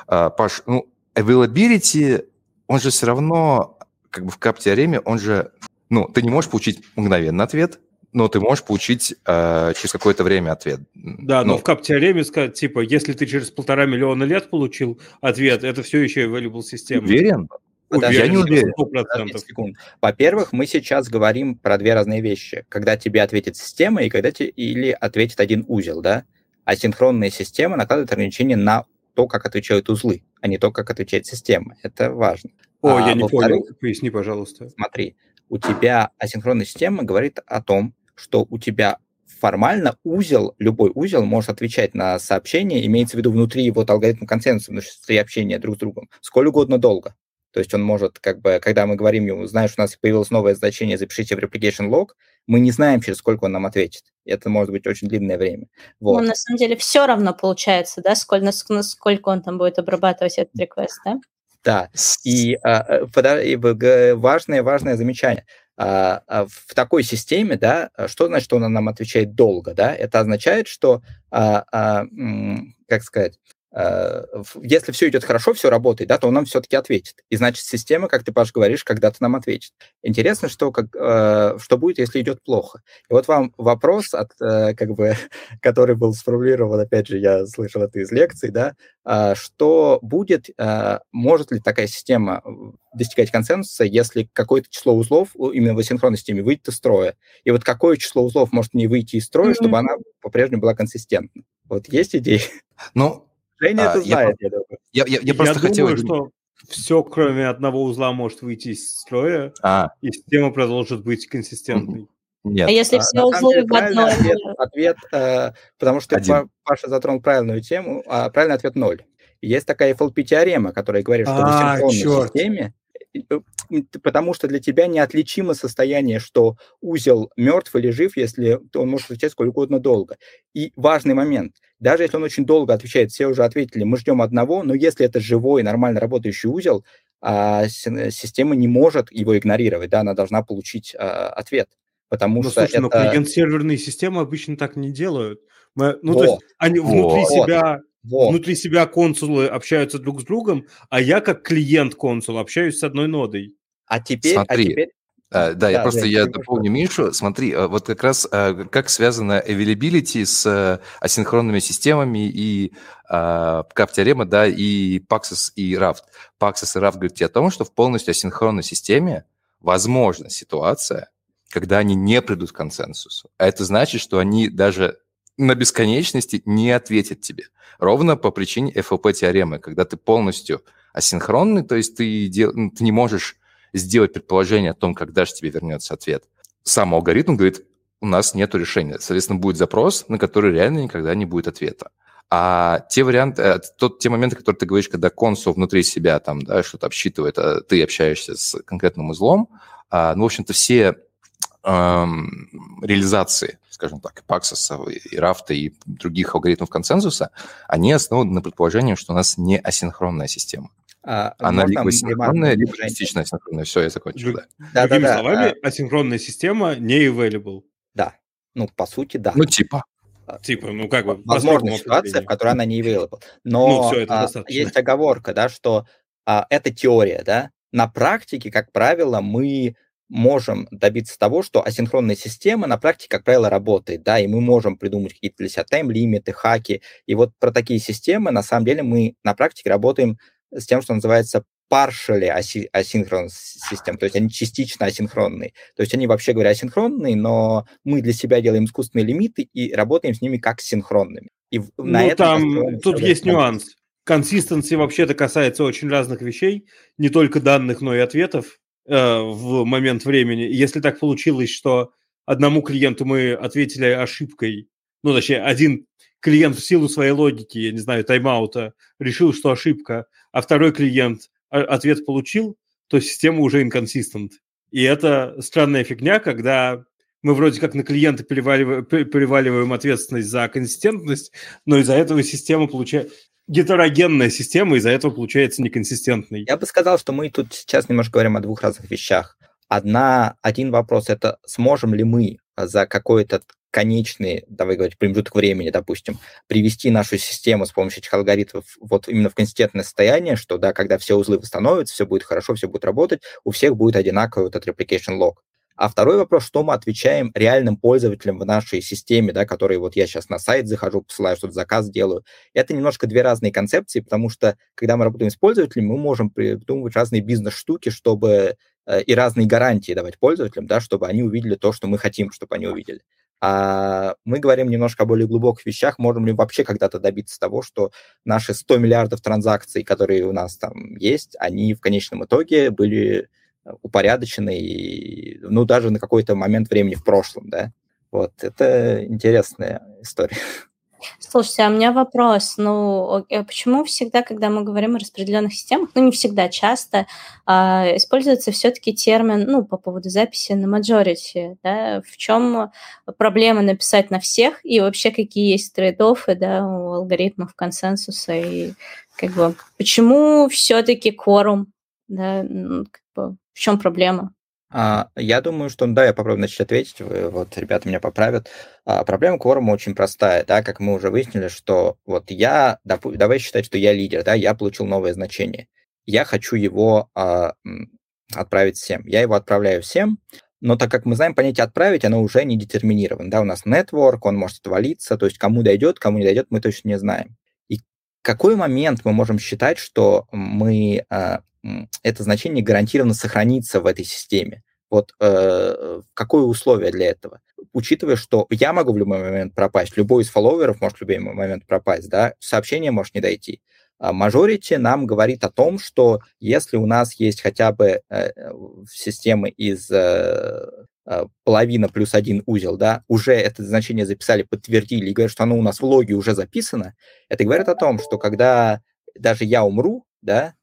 А, Паш, ну, availability, он же все равно, как бы в кап-теореме, он же, ну, ты не можешь получить мгновенно ответ, но ты можешь получить э, через какое-то время ответ. Да, ну, но в кап-теореме сказать, типа, если ты через полтора миллиона лет получил ответ, это все еще available система. Уверен? Подожди, я не уверен. Во-первых, мы сейчас говорим про две разные вещи. Когда тебе ответит система и когда тебе или ответит один узел, да? А синхронная система накладывает ограничения на то, как отвечают узлы, а не то, как отвечает система. Это важно. О, а, я не понял. Поясни, пожалуйста. Смотри, у тебя асинхронная система говорит о том, что у тебя формально узел, любой узел может отвечать на сообщение, имеется в виду внутри его алгоритма консенсуса, внутри общения друг с другом, сколь угодно долго. То есть он может, как бы, когда мы говорим ему, знаешь, у нас появилось новое значение, запишите в replication log, мы не знаем, через сколько он нам ответит. Это может быть очень длинное время. Вот. Ну, на самом деле, все равно получается, да, сколько, сколько он там будет обрабатывать этот request, да? Да, и, а, и важное, важное замечание. А, а в такой системе, да, что значит, что он нам отвечает долго, да? Это означает, что, как сказать, Э, если все идет хорошо, все работает, да, то он нам все-таки ответит. И значит, система, как ты, Паш, говоришь, когда-то нам ответит. Интересно, что, как, э, что будет, если идет плохо. И вот вам вопрос, от, э, как бы, который был сформулирован, опять же, я слышал это из лекций, да, э, что будет, э, может ли такая система достигать консенсуса, если какое-то число узлов именно в асинхронной системе выйдет из строя. И вот какое число узлов может не выйти из строя, mm-hmm. чтобы она по-прежнему была консистентна. Вот есть идеи? Ну, Женя а, это знает, я, я, я, я просто я хотел... Думаю, что все, кроме одного узла, может выйти из строя, а. и система продолжит быть консистентной. Нет. А если а, все узлы в одной... Ответ, ответ э, потому что Один. Паша затронул правильную тему, а правильный ответ ноль. Есть такая FLP-теорема, которая говорит, что а, в синхронной черт. системе потому что для тебя неотличимо состояние, что узел мертв или жив, если он может отвечать сколько угодно долго. И важный момент, даже если он очень долго отвечает, все уже ответили, мы ждем одного, но если это живой, нормально работающий узел, а, система не может его игнорировать, да, она должна получить а, ответ. Потому но, что слушай, это... но клиент-серверные системы обычно так не делают. Мы, ну, вот. то есть они внутри вот. себя вот. Внутри себя консулы общаются друг с другом, а я как клиент консул общаюсь с одной нодой. А теперь... А Смотри, а теперь... Uh, да, да, я просто да, я дополню Мишу. Смотри, а, вот как раз uh, как связано availability с асинхронными системами и uh, теорема, да, и Paxos и Raft. Paxos и Raft говорят тебе о том, что в полностью асинхронной системе возможна ситуация, когда они не придут к консенсусу. А это значит, что они даже на бесконечности не ответит тебе. Ровно по причине FLP-теоремы, когда ты полностью асинхронный, то есть ты, дел... Ты не можешь сделать предположение о том, когда же тебе вернется ответ. Сам алгоритм говорит, у нас нет решения. Соответственно, будет запрос, на который реально никогда не будет ответа. А те варианты, э, тот, те моменты, которые ты говоришь, когда консул внутри себя там, да, что-то обсчитывает, а ты общаешься с конкретным узлом, а, ну, в общем-то, все реализации скажем так, Paxos, и Рафта, и других алгоритмов консенсуса, они основаны на предположении, что у нас не асинхронная система. А, Она либо синхронная, либо частично асинхронная. Все, я закончил, да. да Другими да, словами, а... асинхронная система не available. Да. Ну, по сути, да. Ну, типа. А, типа, ну как бы... Возможна ситуация, в которой она не available. Но ну, все, это а, есть оговорка, да, что а, это теория, да. На практике, как правило, мы можем добиться того, что асинхронная система на практике, как правило, работает, да, и мы можем придумать какие-то для себя тайм-лимиты, хаки. И вот про такие системы, на самом деле, мы на практике работаем с тем, что называется partially асинхрон систем, то есть они частично асинхронные. То есть они, вообще говоря, асинхронные, но мы для себя делаем искусственные лимиты и работаем с ними как синхронными. И на ну, там, тут есть нюанс. Консистенции вообще-то касается очень разных вещей, не только данных, но и ответов. Э, в момент времени. Если так получилось, что одному клиенту мы ответили ошибкой, ну, точнее, один клиент в силу своей логики, я не знаю, тайм-аута, решил, что ошибка, а второй клиент ответ получил, то система уже инконсистент. И это странная фигня, когда мы вроде как на клиента переваливаем, переваливаем ответственность за консистентность, но из-за этого система получает гетерогенная система, из-за этого получается неконсистентной. Я бы сказал, что мы тут сейчас немножко говорим о двух разных вещах. Одна, один вопрос – это сможем ли мы за какой-то конечный, давай говорить, промежуток времени, допустим, привести нашу систему с помощью этих алгоритмов вот именно в консистентное состояние, что, да, когда все узлы восстановятся, все будет хорошо, все будет работать, у всех будет одинаковый вот этот replication log. А второй вопрос, что мы отвечаем реальным пользователям в нашей системе, да, которые вот я сейчас на сайт захожу, посылаю что-то заказ делаю. Это немножко две разные концепции, потому что когда мы работаем с пользователями, мы можем придумывать разные бизнес-штуки, чтобы э, и разные гарантии давать пользователям, да, чтобы они увидели то, что мы хотим, чтобы они увидели. А мы говорим немножко о более глубоких вещах, можем ли вообще когда-то добиться того, что наши 100 миллиардов транзакций, которые у нас там есть, они в конечном итоге были упорядоченный, ну, даже на какой-то момент времени в прошлом, да. Вот, это интересная история. Слушайте, а у меня вопрос. Ну, а почему всегда, когда мы говорим о распределенных системах, ну, не всегда, часто, а, используется все-таки термин, ну, по поводу записи на majority, да? В чем проблема написать на всех и вообще какие есть трейд да, у алгоритмов консенсуса и как бы почему все-таки quorum, да, бы в чем проблема? А, я думаю, что, да, я попробую начать ответить, вот ребята меня поправят. А, проблема кворума очень простая, да, как мы уже выяснили, что вот я, давай считать, что я лидер, да, я получил новое значение. Я хочу его а, отправить всем. Я его отправляю всем, но так как мы знаем, понятие «отправить», оно уже не детерминировано. Да, у нас network, он может отвалиться, то есть кому дойдет, кому не дойдет, мы точно не знаем. И какой момент мы можем считать, что мы, это значение гарантированно сохранится в этой системе? Вот э, какое условие для этого? Учитывая, что я могу в любой момент пропасть, любой из фолловеров может в любой момент пропасть, да, сообщение может не дойти. А majority нам говорит о том, что если у нас есть хотя бы э, системы из э, э, половина плюс один узел, да, уже это значение записали, подтвердили и говорят, что оно у нас в логе уже записано, это говорит о том, что когда даже я умру, да,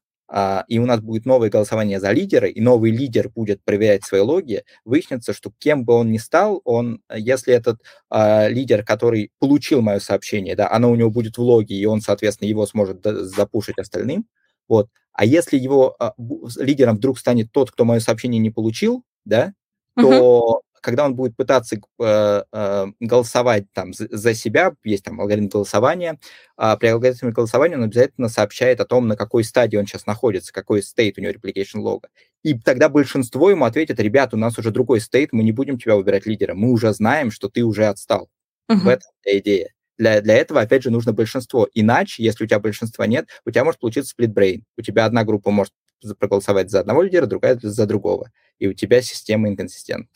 и у нас будет новое голосование за лидера, и новый лидер будет проверять свои логи, выяснится, что кем бы он ни стал, он, если этот а, лидер, который получил мое сообщение, да, оно у него будет в логе, и он, соответственно, его сможет запушить остальным, вот, а если его а, лидером вдруг станет тот, кто мое сообщение не получил, да, то когда он будет пытаться э, э, голосовать там за, себя, есть там алгоритм голосования, э, при алгоритме голосования он обязательно сообщает о том, на какой стадии он сейчас находится, какой state у него replication лога. И тогда большинство ему ответит, ребят, у нас уже другой state, мы не будем тебя выбирать лидера, мы уже знаем, что ты уже отстал. Uh-huh. В этом идея. Для, для этого, опять же, нужно большинство. Иначе, если у тебя большинства нет, у тебя может получиться split-brain. У тебя одна группа может проголосовать за одного лидера, другая за другого. И у тебя система инконсистентна.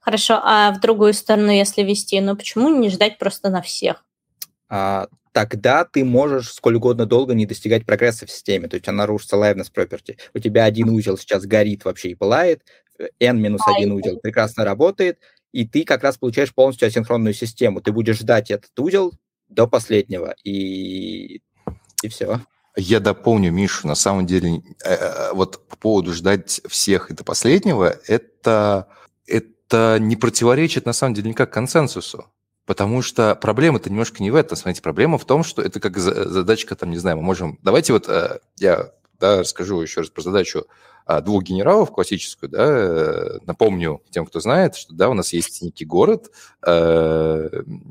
Хорошо, а в другую сторону, если вести, ну почему не ждать просто на всех? А, тогда ты можешь сколь угодно долго не достигать прогресса в системе, то есть она рушится liveness property. У тебя один узел сейчас горит вообще и пылает, n-1 узел прекрасно работает, и ты как раз получаешь полностью асинхронную систему. Ты будешь ждать этот узел до последнего, и, и все. Я дополню Мишу. На самом деле, э, э, вот по поводу ждать всех и до последнего, это, это не противоречит на самом деле никак консенсусу. Потому что проблема-то немножко не в этом. Смотрите, проблема в том, что это как задачка, там, не знаю, мы можем... Давайте вот э, я да, расскажу еще раз про задачу а, двух генералов классическую, да, напомню тем, кто знает, что, да, у нас есть некий город,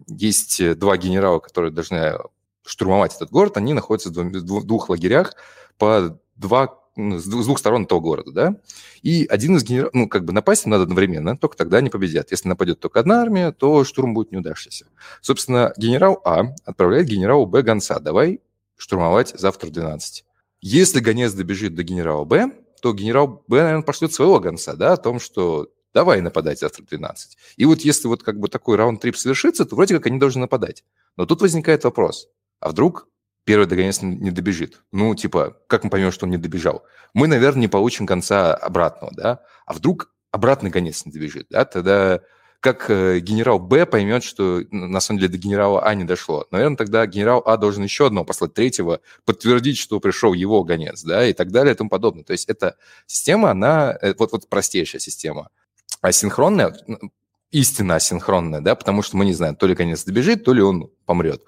есть два генерала, которые должны штурмовать этот город, они находятся в двух лагерях по два с двух сторон этого города, да, и один из генералов, ну, как бы напасть им надо одновременно, только тогда они победят. Если нападет только одна армия, то штурм будет неудавшийся. Собственно, генерал А отправляет генералу Б гонца, давай штурмовать завтра в 12. Если гонец добежит до генерала Б, то генерал Б, наверное, пошлет своего гонца, да, о том, что давай нападать завтра в 12. И вот если вот как бы такой раунд-трип совершится, то вроде как они должны нападать. Но тут возникает вопрос – а вдруг первый догонец не добежит? Ну, типа, как мы поймем, что он не добежал? Мы, наверное, не получим конца обратного, да? А вдруг обратный гонец не добежит, да? Тогда как э, генерал Б поймет, что на самом деле до генерала А не дошло. Наверное, тогда генерал А должен еще одного послать, третьего, подтвердить, что пришел его гонец, да, и так далее и тому подобное. То есть эта система, она, э, вот, вот простейшая система, асинхронная, истинно асинхронная, да, потому что мы не знаем, то ли конец добежит, то ли он помрет,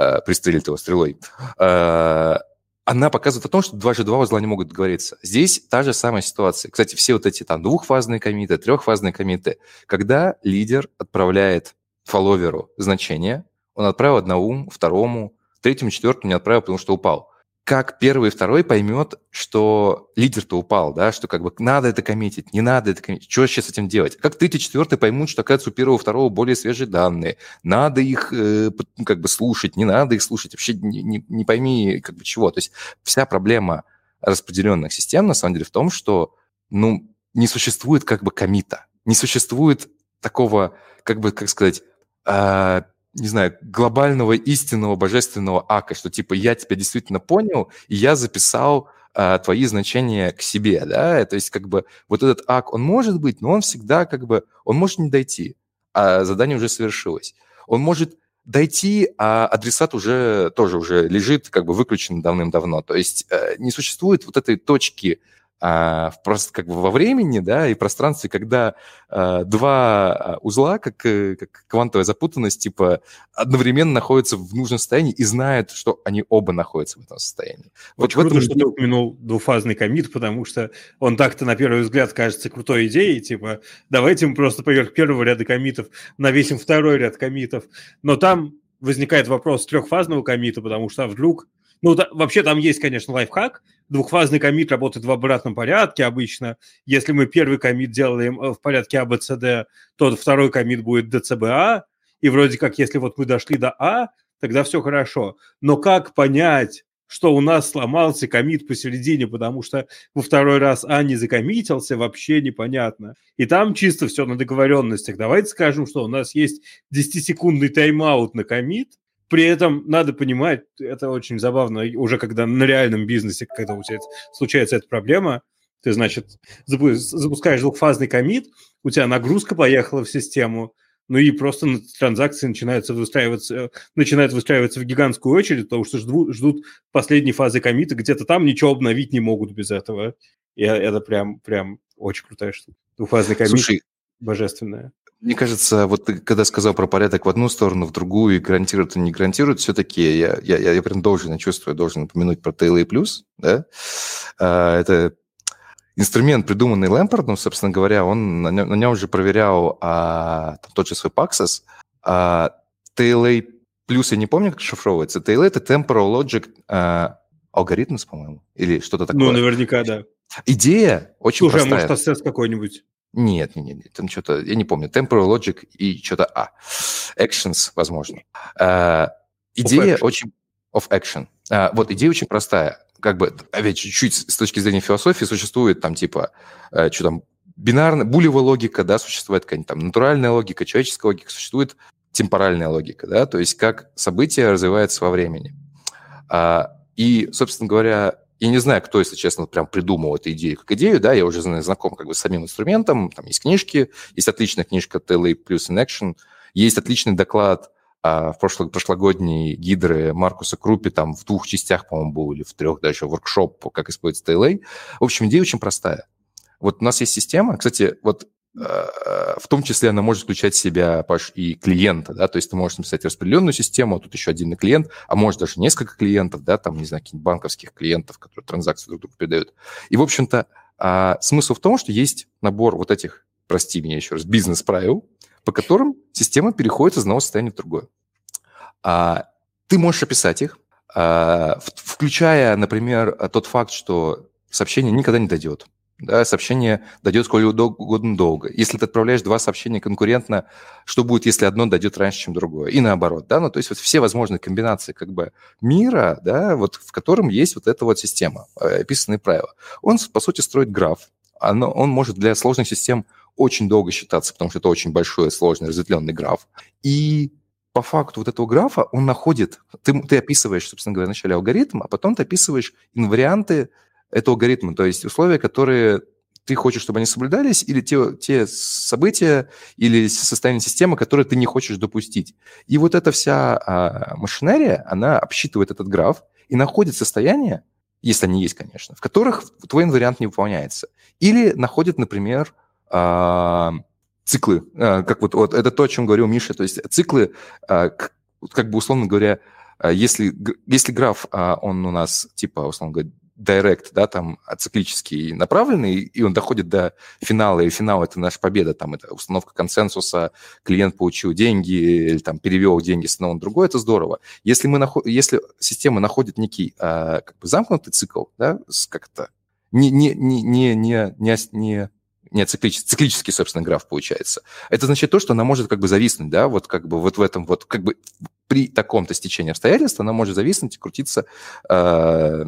э, пристрелит его стрелой. Э, она показывает о том, что два же два узла не могут договориться. Здесь та же самая ситуация. Кстати, все вот эти там двухфазные комиты, трехфазные комиты, когда лидер отправляет фолловеру значение, он отправил одному, второму, третьему, четвертому не отправил, потому что упал как первый и второй поймет, что лидер-то упал, да, что как бы надо это коммитить, не надо это коммитить, что вообще с этим делать? Как третий, четвертый поймут, что, оказывается, у первого второго более свежие данные, надо их э, ну, как бы слушать, не надо их слушать, вообще не, не, не пойми как бы чего. То есть вся проблема распределенных систем, на самом деле, в том, что, ну, не существует как бы комита, не существует такого, как бы, как сказать, э, не знаю, глобального истинного божественного ака, что типа я тебя действительно понял, и я записал а, твои значения к себе, да, то есть как бы вот этот ак, он может быть, но он всегда как бы, он может не дойти, а задание уже совершилось. Он может дойти, а адресат уже тоже уже лежит как бы выключен давным-давно. То есть э, не существует вот этой точки а, просто как бы во времени, да, и пространстве, когда а, два а, узла, как, э, как квантовая запутанность, типа, одновременно находятся в нужном состоянии и знают, что они оба находятся в этом состоянии. Вот Очень круто, что ты упомянул двухфазный комит, потому что он так-то на первый взгляд кажется крутой идеей, типа, давайте мы просто поверх первого ряда комитов навесим второй ряд комитов, но там возникает вопрос трехфазного комита, потому что вдруг ну, да, вообще там есть, конечно, лайфхак. Двухфазный комит работает в обратном порядке обычно. Если мы первый комит делаем э, в порядке ABCD, то второй комит будет DCBA. И вроде как, если вот мы дошли до А, тогда все хорошо. Но как понять, что у нас сломался комит посередине, потому что во второй раз А не закоммитился, вообще непонятно. И там чисто все на договоренностях. Давайте скажем, что у нас есть 10-секундный тайм-аут на комит, при этом надо понимать, это очень забавно, уже когда на реальном бизнесе, когда у тебя случается эта проблема, ты, значит, запускаешь двухфазный комит, у тебя нагрузка поехала в систему, ну и просто транзакции начинаются выстраиваться, начинают выстраиваться в гигантскую очередь, потому что ждут, ждут последней фазы комита, где-то там ничего обновить не могут без этого. И это прям, прям очень крутая штука. Двухфазный комит Слушай, божественная. Мне кажется, вот ты когда сказал про порядок в одну сторону, в другую, и гарантирует и не гарантирует, все-таки я, я, я, я прям должен, я чувствую, должен упомянуть про TLA+, да? А, это инструмент, придуманный Лэмпордом, собственно говоря, он на нем, на нем уже проверял а, там, тот же свой Paxos. А, TLA плюс, я не помню, как шифровывается. TLA – это Temporal Logic а, алгоритм, по-моему, или что-то такое. Ну, наверняка, да. Идея очень Слушай, простая. а может, ассес какой-нибудь? Нет, нет, нет, там что-то, я не помню, Temporal Logic и что-то А. Actions, возможно. А, идея of очень... Of action. А, вот, идея очень простая. Как бы, опять чуть-чуть с точки зрения философии существует там типа, э, что там, бинарная, булевая логика, да, существует какая-нибудь там натуральная логика, человеческая логика, существует темпоральная логика, да, то есть как событие развивается во времени. А, и, собственно говоря, я не знаю, кто, если честно, прям придумал эту идею как идею, да, я уже знаком как бы с самим инструментом, там есть книжки, есть отличная книжка TLA плюс in Action, есть отличный доклад а, в прошло, прошлогодней гидры Маркуса Крупи, там в двух частях, по-моему, был, или в трех даже, воркшоп, как использовать TLA. В общем, идея очень простая. Вот у нас есть система, кстати, вот в том числе она может включать в себя Паш, и клиента, да, то есть ты можешь написать распределенную систему, а тут еще один клиент, а может даже несколько клиентов, да, там, не знаю, каких-нибудь банковских клиентов, которые транзакции друг другу передают. И, в общем-то, а, смысл в том, что есть набор вот этих, прости меня еще раз, бизнес-правил, по которым система переходит из одного состояния в другое. А, ты можешь описать их, а, включая, например, тот факт, что сообщение никогда не дойдет да, сообщение дойдет сколь угодно долго. Если ты отправляешь два сообщения конкурентно, что будет, если одно дойдет раньше, чем другое? И наоборот, да, ну, то есть вот все возможные комбинации как бы мира, да, вот в котором есть вот эта вот система, э, описанные правила. Он, по сути, строит граф. Оно, он может для сложных систем очень долго считаться, потому что это очень большой, сложный, разветвленный граф. И по факту вот этого графа он находит, ты, ты описываешь, собственно говоря, вначале алгоритм, а потом ты описываешь инварианты это алгоритмы, то есть условия, которые ты хочешь, чтобы они соблюдались, или те, те события, или состояние системы, которые ты не хочешь допустить. И вот эта вся а, машинерия, она обсчитывает этот граф и находит состояние, если они есть, конечно, в которых твой вариант не выполняется. Или находит, например, а, циклы, а, как вот, вот это то, о чем говорил Миша, то есть циклы, а, как бы условно говоря, а, если, если граф, а, он у нас типа, условно говоря, direct, да, там ациклический направленный, и он доходит до финала, и финал – это наша победа, там это установка консенсуса, клиент получил деньги или там перевел деньги с одного на другое, это здорово. Если, мы наход... Если система находит некий а, как бы замкнутый цикл, да, как-то не, не, не, не, не, не, не не циклический, циклический, собственно, граф получается. Это значит то, что она может как бы зависнуть, да, вот как бы вот в этом вот, как бы при таком-то стечении обстоятельств она может зависнуть и крутиться э,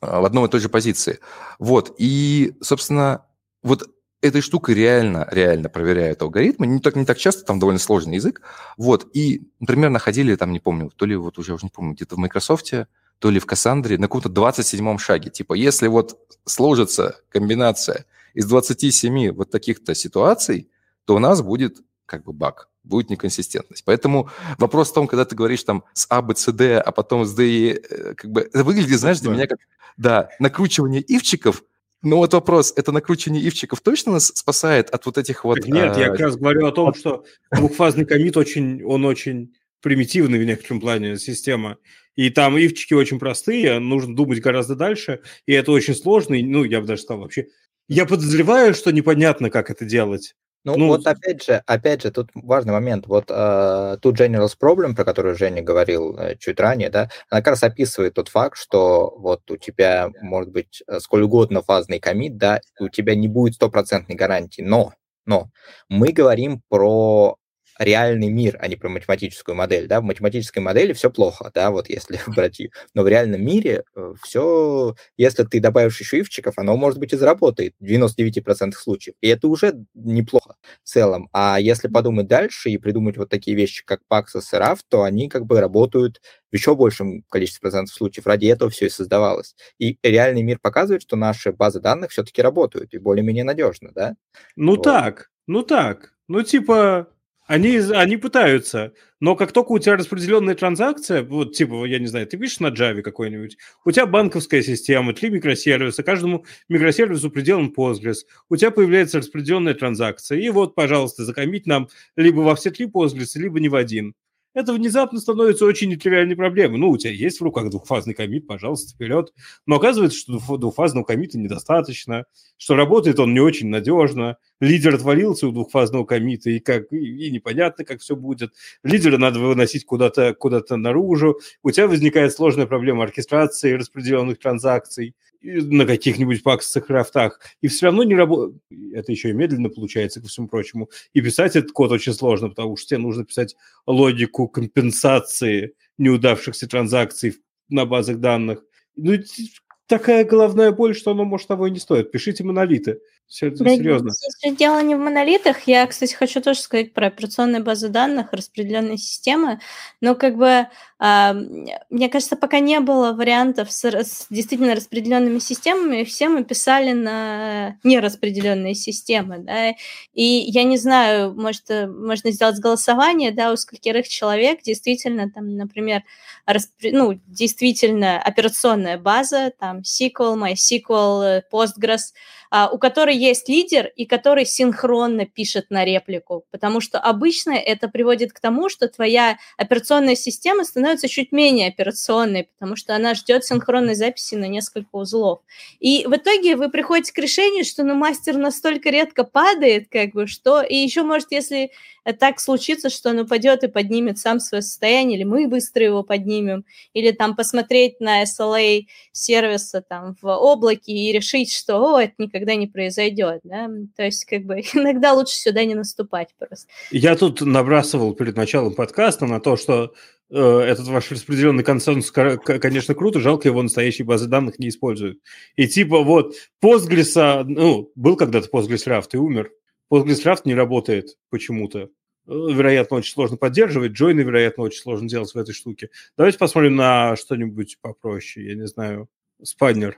в одной и той же позиции. Вот, и, собственно, вот этой штукой реально, реально проверяют алгоритмы. Не так, не так часто, там довольно сложный язык. Вот, и, например, находили там, не помню, то ли вот уже, уже не помню, где-то в Microsoft, то ли в Кассандре, на каком-то 27-м шаге. Типа, если вот сложится комбинация из 27 вот таких-то ситуаций, то у нас будет как бы баг, будет неконсистентность. Поэтому вопрос в том, когда ты говоришь там с А, Б, С, Д, а потом с Д, и, э, как бы, это выглядит, знаешь, для меня как, да, накручивание ивчиков Ну вот вопрос, это накручивание ивчиков точно нас спасает от вот этих вот... Нет, а... я как раз говорю о том, что двухфазный комит очень, он очень примитивный в некотором плане система. И там ивчики очень простые, нужно думать гораздо дальше, и это очень сложно, и, ну, я бы даже сказал вообще... Я подозреваю, что непонятно, как это делать. Ну, ну, вот опять же, опять же, тут важный момент. Вот э, тут General's Problem, про которую Женя говорил э, чуть ранее, да, она как раз описывает тот факт, что вот у тебя может быть э, сколь угодно фазный комит, да, у тебя не будет стопроцентной гарантии, но, но мы говорим про реальный мир, а не про математическую модель. Да? В математической модели все плохо, да, вот если брать ее. Но в реальном мире э, все, если ты добавишь еще ивчиков, оно, может быть, и заработает в 99% случаев. И это уже неплохо в целом. А если подумать дальше и придумать вот такие вещи, как Paxos и RAF, то они как бы работают в еще большем количестве процентов случаев. Ради этого все и создавалось. И реальный мир показывает, что наши базы данных все-таки работают и более-менее надежно, да? Ну вот. так, ну так. Ну типа они, они пытаются, но как только у тебя распределенная транзакция, вот типа, я не знаю, ты пишешь на Java какой-нибудь, у тебя банковская система, три микросервиса, каждому микросервису приделан Postgres, у тебя появляется распределенная транзакция, и вот, пожалуйста, закомить нам либо во все три Postgres, либо не в один это внезапно становится очень нетривиальной проблемой. Ну, у тебя есть в руках двухфазный комит, пожалуйста, вперед. Но оказывается, что двухфазного комита недостаточно, что работает он не очень надежно, лидер отвалился у двухфазного комита, и, как, и, и непонятно, как все будет. Лидера надо выносить куда-то куда наружу. У тебя возникает сложная проблема оркестрации распределенных транзакций на каких-нибудь паксах рафтах, и все равно не работает. Это еще и медленно получается, ко всему прочему. И писать этот код очень сложно, потому что тебе нужно писать логику компенсации неудавшихся транзакций на базах данных. Ну, такая головная боль, что оно, может, того и не стоит. Пишите монолиты. Все это да, серьезно. Здесь дело не в монолитах. Я, кстати, хочу тоже сказать про операционные базы данных, распределенные системы. Но как бы, э, мне кажется, пока не было вариантов с, с действительно распределенными системами, все мы писали на нераспределенные системы. Да? И я не знаю, может, э, можно сделать голосование, да, у скольких человек действительно, там, например, распри... ну, действительно операционная база, там, SQL, MySQL, э, Postgres, у которой есть лидер и который синхронно пишет на реплику, потому что обычно это приводит к тому, что твоя операционная система становится чуть менее операционной, потому что она ждет синхронной записи на несколько узлов. И в итоге вы приходите к решению, что ну, мастер настолько редко падает, как бы, что... И еще, может, если так случится, что он упадет и поднимет сам свое состояние, или мы быстро его поднимем, или там посмотреть на SLA сервиса там в облаке и решить, что о, это никогда не произойдет, да, то есть как бы иногда лучше сюда не наступать просто. Я тут набрасывал перед началом подкаста на то, что э, этот ваш распределенный консенсус, конечно, круто, жалко его настоящие базы данных не используют. И типа вот Postgres, ну, был когда-то Postgres Raft и умер, Postgres Raft не работает почему-то. Э, вероятно, очень сложно поддерживать. Джойны, вероятно, очень сложно делать в этой штуке. Давайте посмотрим на что-нибудь попроще. Я не знаю. Спайнер.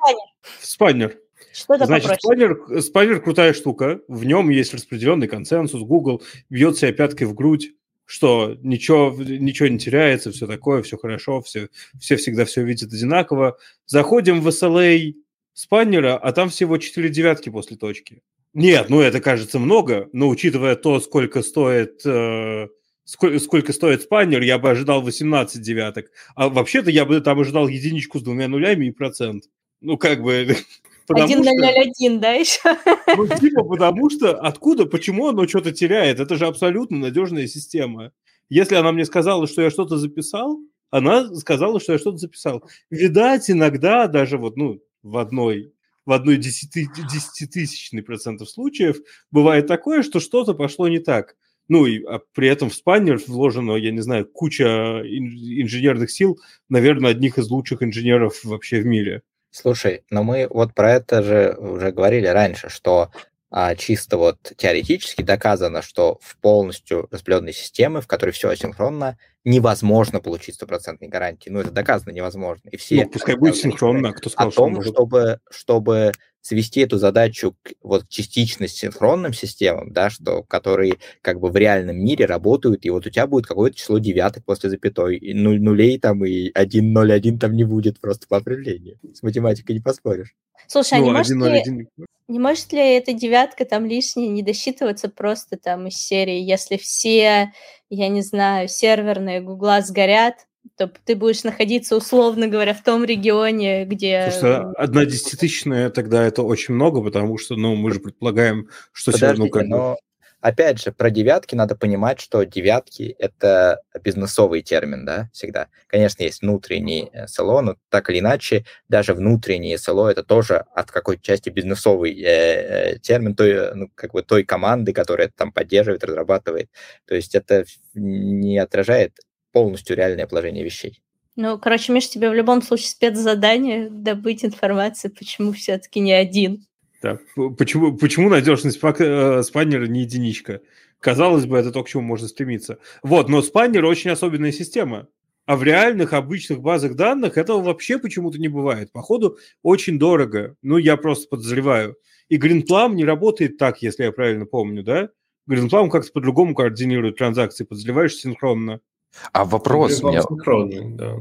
Спайнер. Что это Значит, спайнер, спайнер крутая штука. В нем есть распределенный консенсус. Google бьет себя пяткой в грудь, что ничего, ничего не теряется, все такое, все хорошо, все, все всегда все видят одинаково. Заходим в SLA спайнера, а там всего 4 девятки после точки. Нет, ну это кажется много, но учитывая то, сколько стоит, э, сколько, сколько стоит спайнер, я бы ожидал 18 девяток. А вообще-то я бы там ожидал единичку с двумя нулями и процент. Ну, как бы... 1.001, да, еще? Ну, типа, потому что откуда, почему оно что-то теряет? Это же абсолютно надежная система. Если она мне сказала, что я что-то записал, она сказала, что я что-то записал. Видать, иногда даже вот, ну, в одной в одной десятитысячной процентов случаев бывает такое, что что-то пошло не так. Ну, и а при этом в спаннер вложено, я не знаю, куча инженерных сил, наверное, одних из лучших инженеров вообще в мире. Слушай, но мы вот про это же уже говорили раньше, что а чисто вот теоретически доказано, что в полностью распределенной системе, в которой все асинхронно, невозможно получить стопроцентной гарантии. Ну, это доказано невозможно. И все ну, пускай будет синхронно, кто сказал, о том, что чтобы, чтобы свести эту задачу к вот частично синхронным системам, да, что, которые как бы в реальном мире работают, и вот у тебя будет какое-то число девяток после запятой, и нуль, нулей там, и 1, 0, 1 там не будет просто по определению. С математикой не поспоришь. Слушай, а ну, а не, 1, может 0, ли, не может ли эта девятка там лишняя не досчитываться просто там из серии, если все, я не знаю, серверные гугла сгорят, то ты будешь находиться, условно говоря, в том регионе, где... Слушай, одна десятитысячная тогда это очень много, потому что, ну, мы же предполагаем, что все равно как но... Опять же, про девятки надо понимать, что девятки — это бизнесовый термин, да, всегда. Конечно, есть внутренний СЛО, но так или иначе, даже внутренний СЛО — это тоже от какой-то части бизнесовый э, э, термин той, ну, как бы той команды, которая это там поддерживает, разрабатывает. То есть это не отражает полностью реальное положение вещей. Ну, короче, Миш, тебе в любом случае спецзадание добыть информацию, почему все-таки не один. Да. Почему, почему надежность э, спаннера не единичка? Казалось бы, это то, к чему можно стремиться. Вот, но спаннер очень особенная система. А в реальных обычных базах данных этого вообще почему-то не бывает. Походу, очень дорого. Ну, я просто подозреваю. И Greenplum не работает так, если я правильно помню, да? Greenplum как-то по-другому координирует транзакции, подозреваешь синхронно. А вопрос у меня... Синхронный, да.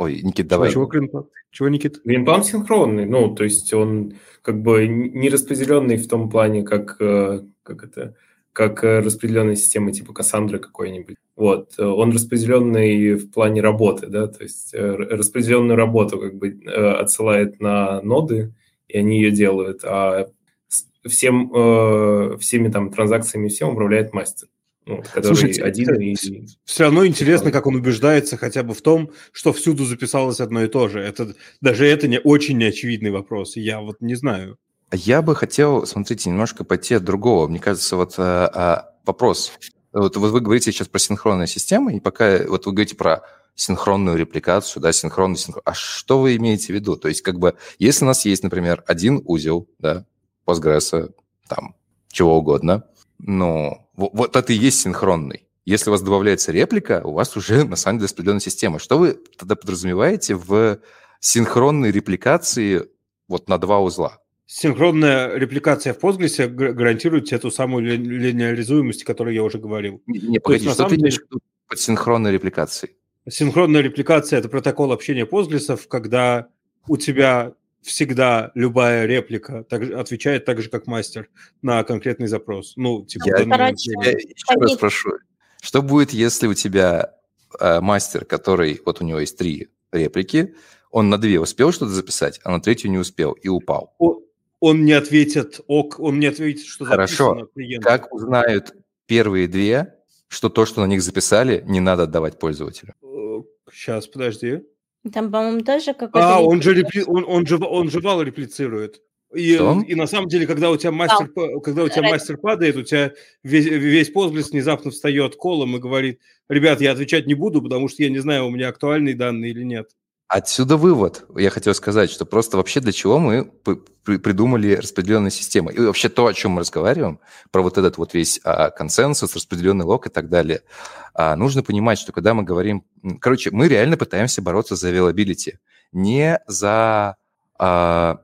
Ой, Никит, давай. Чего, чего, чего Никит? Гринплан синхронный, ну, то есть он как бы не распределенный в том плане, как, э, как это, как распределенная система типа Кассандры какой-нибудь. Вот, он распределенный в плане работы, да, то есть э, распределенную работу как бы э, отсылает на ноды, и они ее делают, а всем, всеми там транзакциями всем управляет мастер. Ну, который Слушайте, один и... Все равно интересно, как он убеждается хотя бы в том, что всюду записалось одно и то же. Это, даже это не очень неочевидный вопрос. Я вот не знаю. Я бы хотел, смотрите, немножко пойти от другого. Мне кажется, вот а, а, вопрос. Вот, вот вы говорите сейчас про синхронные системы, и пока вот вы говорите про синхронную репликацию, да, синхронную синхрон... А что вы имеете в виду? То есть, как бы, если у нас есть, например, один узел, да, Postgres, там, чего угодно, ну, вот, это и есть синхронный. Если у вас добавляется реплика, у вас уже на самом деле распределенная система. Что вы тогда подразумеваете в синхронной репликации вот на два узла? Синхронная репликация в Postgres гарантирует эту самую линеаризуемость, о которой я уже говорил. Не, не погоди, есть, что ты имеешь в виду под синхронной репликацией? Синхронная репликация – это протокол общения Postgres, когда у тебя всегда любая реплика так, отвечает так же, как мастер на конкретный запрос. Ну, типа... Я, короче, я еще раз спрошу. Что будет, если у тебя э, мастер, который... Вот у него есть три реплики, он на две успел что-то записать, а на третью не успел и упал? Он, он не ответит ок, он не ответит, что Хорошо. Как узнают первые две, что то, что на них записали, не надо отдавать пользователю? Сейчас, подожди. Там, по-моему, тоже какой-то... А, он же, репли... он, он, же, он же вал реплицирует. И, и на самом деле, когда у тебя мастер, а, когда у тебя мастер падает, у тебя весь, весь Postgres внезапно встает колом и говорит, ребят, я отвечать не буду, потому что я не знаю, у меня актуальные данные или нет. Отсюда вывод. Я хотел сказать, что просто вообще для чего мы придумали распределенные системы. И вообще то, о чем мы разговариваем, про вот этот вот весь а, консенсус, распределенный лог и так далее, а, нужно понимать, что когда мы говорим... Короче, мы реально пытаемся бороться за availability, не за а,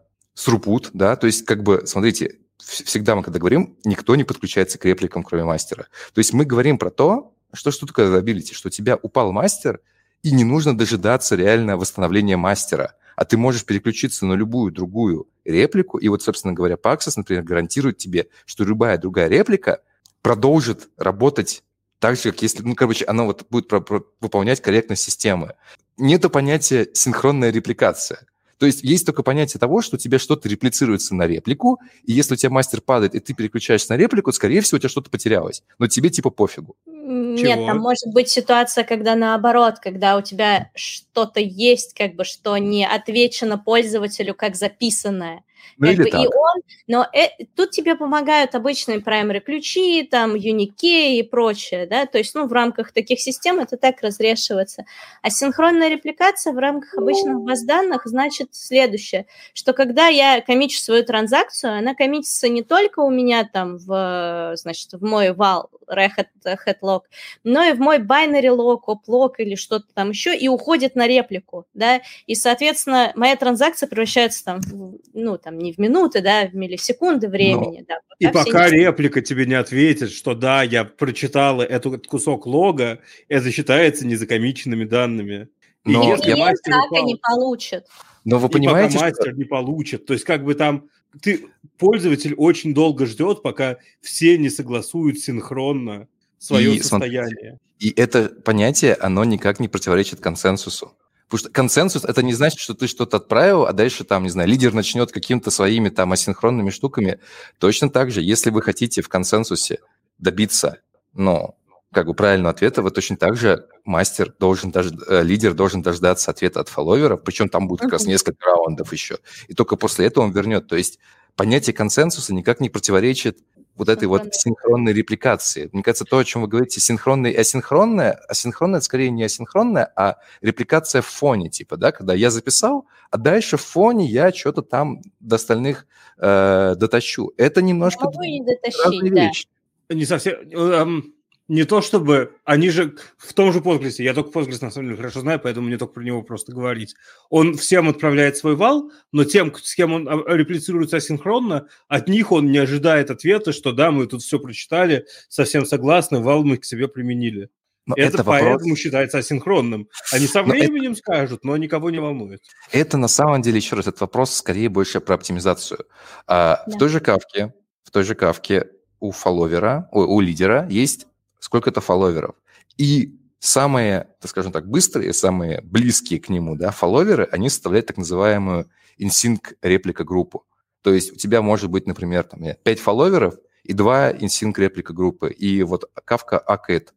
да, то есть как бы, смотрите, всегда мы когда говорим, никто не подключается к репликам, кроме мастера. То есть мы говорим про то, что что такое availability, что у тебя упал мастер – и не нужно дожидаться реально восстановления мастера. А ты можешь переключиться на любую другую реплику. И вот, собственно говоря, Paxos, например, гарантирует тебе, что любая другая реплика продолжит работать так же, как если, ну, короче, она вот будет про- про- выполнять корректность системы. Нету понятия синхронная репликация. То есть есть только понятие того, что у тебя что-то реплицируется на реплику, и если у тебя мастер падает, и ты переключаешься на реплику, скорее всего, у тебя что-то потерялось. Но тебе типа пофигу. Нет, Чего? там может быть ситуация, когда наоборот, когда у тебя что-то есть, как бы, что не отвечено пользователю как записанное. Ну, как бы, так. и он, но э, тут тебе помогают обычные primary ключи, там, Unikey и прочее, да, то есть, ну, в рамках таких систем это так разрешивается. А синхронная репликация в рамках обычных баз данных значит следующее, что когда я комичу свою транзакцию, она коммитится не только у меня там в, значит, в мой вал log, но и в мой binary log, oplog или что-то там еще, и уходит на реплику, да, и, соответственно, моя транзакция превращается там, в, ну, там, не в минуты, да, а в миллисекунды времени, но, да. Пока и пока не... реплика тебе не ответит, что да, я прочитала этот кусок лога, это считается незакомиченными данными. Но и если я так и не получит. Но вы понимаете, и пока мастер что... не получит. То есть как бы там ты пользователь очень долго ждет, пока все не согласуют синхронно свое и, состояние. И это понятие, оно никак не противоречит консенсусу. Потому что консенсус это не значит, что ты что-то отправил, а дальше там, не знаю, лидер начнет каким-то своими там асинхронными штуками. Точно так же, если вы хотите в консенсусе добиться, ну, как бы правильного ответа, вы точно так же мастер должен, дож... Э, лидер должен дождаться ответа от фолловеров, причем там будет как раз несколько раундов еще. И только после этого он вернет. То есть понятие консенсуса никак не противоречит вот этой вот синхронной репликации. Мне кажется, то, о чем вы говорите, синхронное и асинхронное, асинхронное скорее не асинхронное, а репликация в фоне, типа, да, когда я записал, а дальше в фоне я что-то там до остальных э, дотащу. Это немножко Могу не дотащить, да. Вещи. Не совсем... Не то чтобы... Они же в том же Postgres, я только Postgres на самом деле хорошо знаю, поэтому мне только про него просто говорить. Он всем отправляет свой вал, но тем, с кем он а, реплицируется асинхронно, от них он не ожидает ответа, что да, мы тут все прочитали, совсем согласны, вал мы к себе применили. Но это, это поэтому вопрос... считается асинхронным. Они со временем это... скажут, но никого не волнует. Это на самом деле, еще раз, этот вопрос скорее больше про оптимизацию. А, да. В той же кавке, в той же кавке у фолловера, у, у лидера есть сколько-то фолловеров. И самые, так скажем так, быстрые, самые близкие к нему, да, фолловеры, они составляют так называемую InSync реплика группу. То есть у тебя может быть, например, там, 5 фолловеров и 2 InSync реплика группы. И вот Kafka Akate,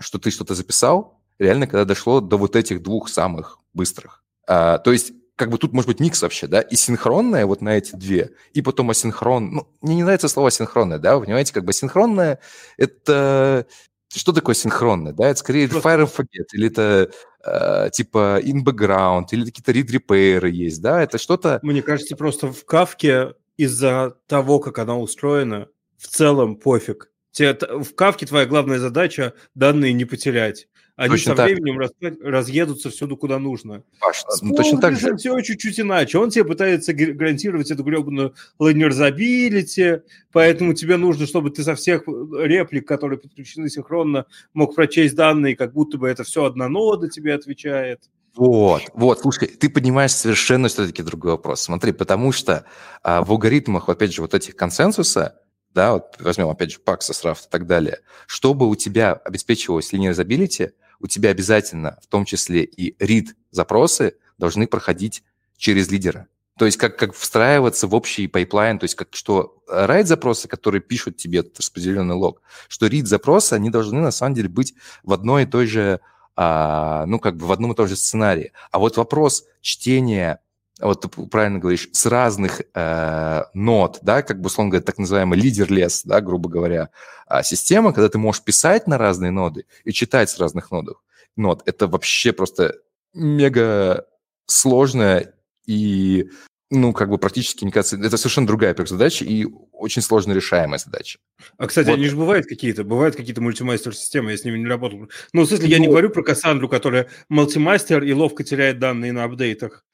что ты что-то записал, реально, когда дошло до вот этих двух самых быстрых. А, то есть как бы тут может быть микс вообще, да, и синхронное вот на эти две, и потом асинхрон. Ну, мне не нравится слово синхронное, да, вы понимаете, как бы синхронное – это что такое синхронное, да? Это скорее Просто... fire and forget, или это э, типа in background, или какие-то read repair есть, да? Это что-то... Мне кажется, просто в Кавке из-за того, как она устроена, в целом пофиг. В Кавке твоя главная задача данные не потерять. Они точно со временем раз, разъедутся всюду, куда нужно. Паш, ну, точно так же. все чуть-чуть иначе. Он тебе пытается гарантировать эту гребаную linearizability, поэтому тебе нужно, чтобы ты со всех реплик, которые подключены синхронно, мог прочесть данные, как будто бы это все одна нода тебе отвечает. Вот, вот, слушай, ты поднимаешь совершенно все-таки другой вопрос. Смотри, потому что а, в алгоритмах, опять же, вот этих консенсуса, да, вот возьмем, опять же, Paxos, Raft и так далее, чтобы у тебя обеспечивалась linearizability, у тебя обязательно, в том числе и read запросы, должны проходить через лидера. То есть как, как встраиваться в общий pipeline, то есть как что write запросы, которые пишут тебе распределенный лог, что read запросы, они должны на самом деле быть в одной и той же, а, ну как бы в одном и том же сценарии. А вот вопрос чтения вот ты правильно говоришь, с разных э, нот, да, как бы, условно говоря, так называемый лидер-лес, да, грубо говоря, а система, когда ты можешь писать на разные ноды и читать с разных нодов, нот, это вообще просто мега сложная и, ну, как бы практически, мне кажется, это совершенно другая задача и очень сложно решаемая задача. А, кстати, вот. они же бывают какие-то, бывают какие-то мультимастер-системы, я с ними не работал. Ну, в смысле, я не ну говорю про Кассандру, которая мультимастер и ловко теряет данные на апдейтах.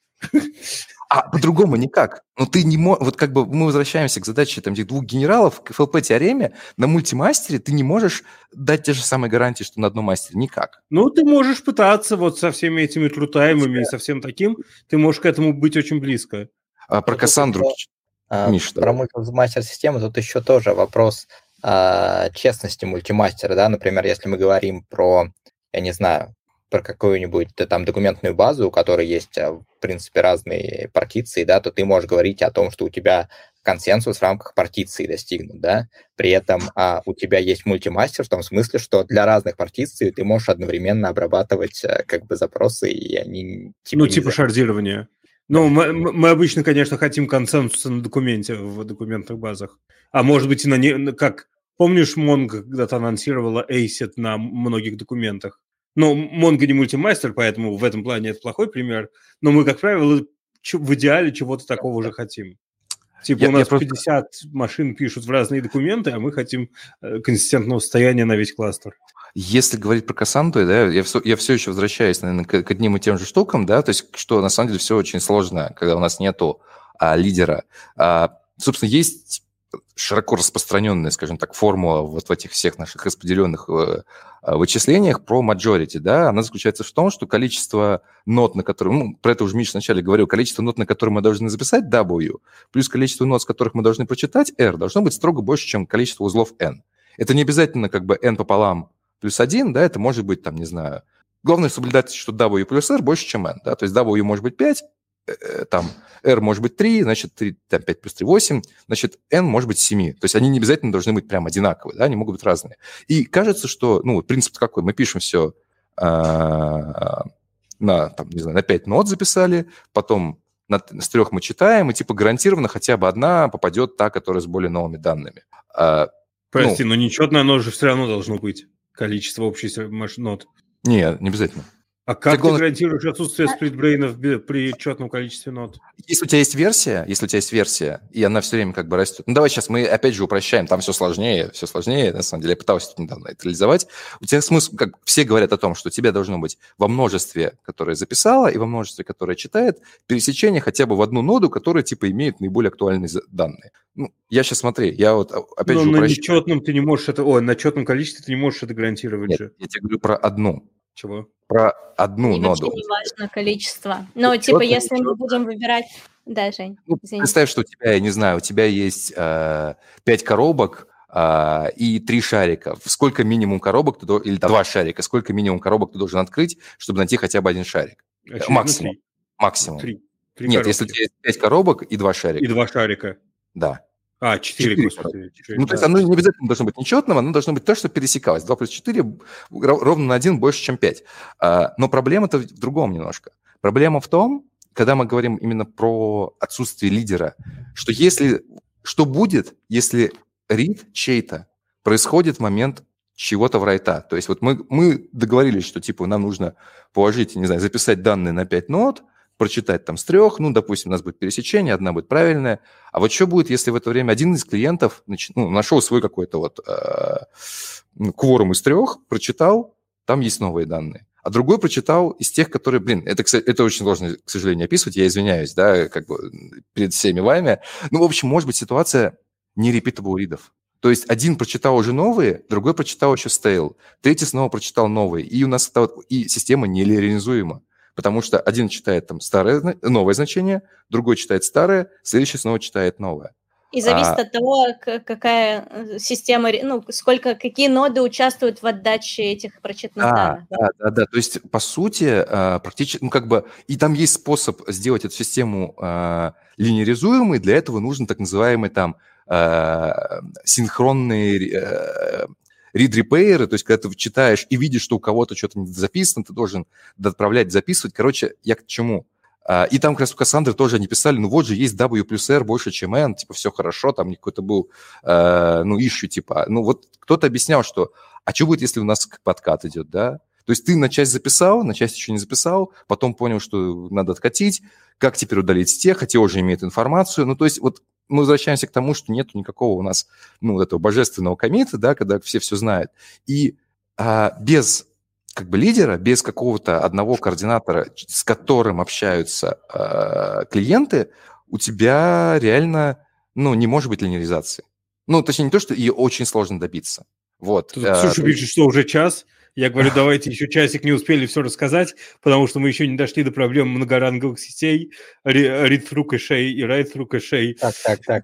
А по-другому никак. Ну, ты не можешь... Вот как бы мы возвращаемся к задаче там, этих двух генералов к FLP-теореме. На мультимастере ты не можешь дать те же самые гарантии, что на одном мастере. Никак. Ну, ты можешь пытаться вот со всеми этими трутаймами и со всем таким. Ты можешь к этому быть очень близко. А про Кассандру, а, Миш, Про мультимастер-систему тут еще тоже вопрос а, честности мультимастера. Да? Например, если мы говорим про, я не знаю, про какую-нибудь там документную базу, у которой есть, а, в принципе, разные партиции, да, то ты можешь говорить о том, что у тебя консенсус в рамках партиции достигнут, да, при этом а, у тебя есть мультимастер в том смысле, что для разных партиций ты можешь одновременно обрабатывать а, как бы запросы, и они... Типа, ну, типа шардирования. Ну, мы, мы обычно, конечно, хотим консенсуса на документе в документных базах. А может быть, и на не, как помнишь, Монго когда-то анонсировала ACID на многих документах. Ну, Монго не мультимастер, поэтому в этом плане это плохой пример. Но мы, как правило, в идеале чего-то такого уже хотим. Типа я, у нас я 50 просто... машин пишут в разные документы, а мы хотим э, консистентного состояния на весь кластер. Если говорить про Кассандру, да, я все, я все еще возвращаюсь, наверное, к, к одним и тем же штукам, да, то есть что на самом деле все очень сложно, когда у нас нету а, лидера. А, собственно, есть широко распространенная, скажем так, формула вот в этих всех наших распределенных э, э, вычислениях про majority, да, она заключается в том, что количество нот, на которые, ну, про это уже Миша вначале говорил, количество нот, на которые мы должны записать W, плюс количество нот, с которых мы должны прочитать R, должно быть строго больше, чем количество узлов N. Это не обязательно как бы N пополам плюс 1, да, это может быть, там, не знаю, главное соблюдать, что W плюс R больше, чем N, да, то есть W может быть 5, Э, там R может быть 3, значит, 3, там, 5 плюс 3 – 8, значит, N может быть 7. То есть они не обязательно должны быть прям одинаковые, да, они могут быть разные. И кажется, что, ну, принцип какой, мы пишем все а, на, там, не знаю, на 5 нот записали, потом на, с трех мы читаем, и типа гарантированно хотя бы одна попадет та, которая с более новыми данными. А, Прости, ну, но нечетное оно же все равно должно быть, количество общих нот. Нет, не обязательно. А как ты, ты гарантируешь отсутствие сплитбрейнов при четном количестве нот? Если у тебя есть версия, если у тебя есть версия, и она все время как бы растет. Ну, давай сейчас мы опять же упрощаем, там все сложнее, все сложнее. На самом деле, я пытался недавно это реализовать. У тебя смысл, как все говорят о том, что у тебя должно быть во множестве, которое записала, и во множестве, которое читает, пересечение хотя бы в одну ноду, которая типа имеет наиболее актуальные данные. Ну, я сейчас смотри, я вот опять Но же упрощаю. на нечетном ты не можешь это, ой, на четном количестве ты не можешь это гарантировать Нет, же. я тебе говорю про одну. Чего? Про одну И ноду. не важно количество. Но, ну, типа, если мы будем выбирать... Да, Жень, ну, Представь, что у тебя, я не знаю, у тебя есть э, 5 коробок, Uh, и три шарика. Сколько минимум коробок ты или там, два шарика, сколько минимум коробок ты должен открыть, чтобы найти хотя бы один шарик? Очевидно, Максимум. Три. Максимум. Три. три Нет, коробки. если у тебя есть пять коробок и два шарика. И два шарика. Да. А, 4, 4 господи. 4, ну, то есть оно не обязательно должно быть нечетным, оно должно быть то, что пересекалось. 2 плюс 4 ровно на 1 больше, чем 5. А, но проблема-то в другом немножко. Проблема в том, когда мы говорим именно про отсутствие лидера, что если что будет, если рид чей-то происходит в момент чего-то в райта. То есть вот мы, мы договорились, что типа нам нужно положить, не знаю, записать данные на 5 нот, прочитать там с трех, ну, допустим, у нас будет пересечение, одна будет правильная. А вот что будет, если в это время один из клиентов нач... ну, нашел свой какой-то вот э, кворум из трех, прочитал, там есть новые данные. А другой прочитал из тех, которые, блин, это, это очень сложно, к сожалению, описывать, я извиняюсь, да, как бы перед всеми вами. Ну, в общем, может быть ситуация не repeatable ридов. То есть один прочитал уже новые, другой прочитал еще стейл, третий снова прочитал новые, и у нас и система нелиниаризуема потому что один читает там старое, новое значение, другой читает старое, следующий снова читает новое. И зависит а... от того, какая э, система, ну, сколько, какие ноды участвуют в отдаче этих прочитанных а, данных. Да, да, да. То есть, по сути, а, практически, ну, как бы, и там есть способ сделать эту систему а, линеризуемой, для этого нужен так называемый там а, синхронный э, read repair, то есть когда ты читаешь и видишь, что у кого-то что-то не записано, ты должен отправлять, записывать. Короче, я к чему? А, и там как раз у Кассандры тоже они писали, ну вот же есть W плюс R больше, чем N, типа все хорошо, там какой-то был, э, ну, ищу, типа. Ну вот кто-то объяснял, что, а что будет, если у нас подкат идет, да? То есть ты на часть записал, на часть еще не записал, потом понял, что надо откатить, как теперь удалить тех, хотя уже имеет информацию. Ну, то есть вот мы возвращаемся к тому, что нет никакого у нас, ну, этого божественного комита, да, когда все все знают. И а, без как бы лидера, без какого-то одного координатора, с которым общаются э, клиенты, у тебя реально, ну, не может быть линеаризации. Ну, точнее, не то, что ее очень сложно добиться. Вот. Тут Ксюша пишет, что уже час. Я говорю, давайте еще часик не успели все рассказать, потому что мы еще не дошли до проблем многоранговых сетей, read-through кэшей и write-through кэшей. Так, так, так,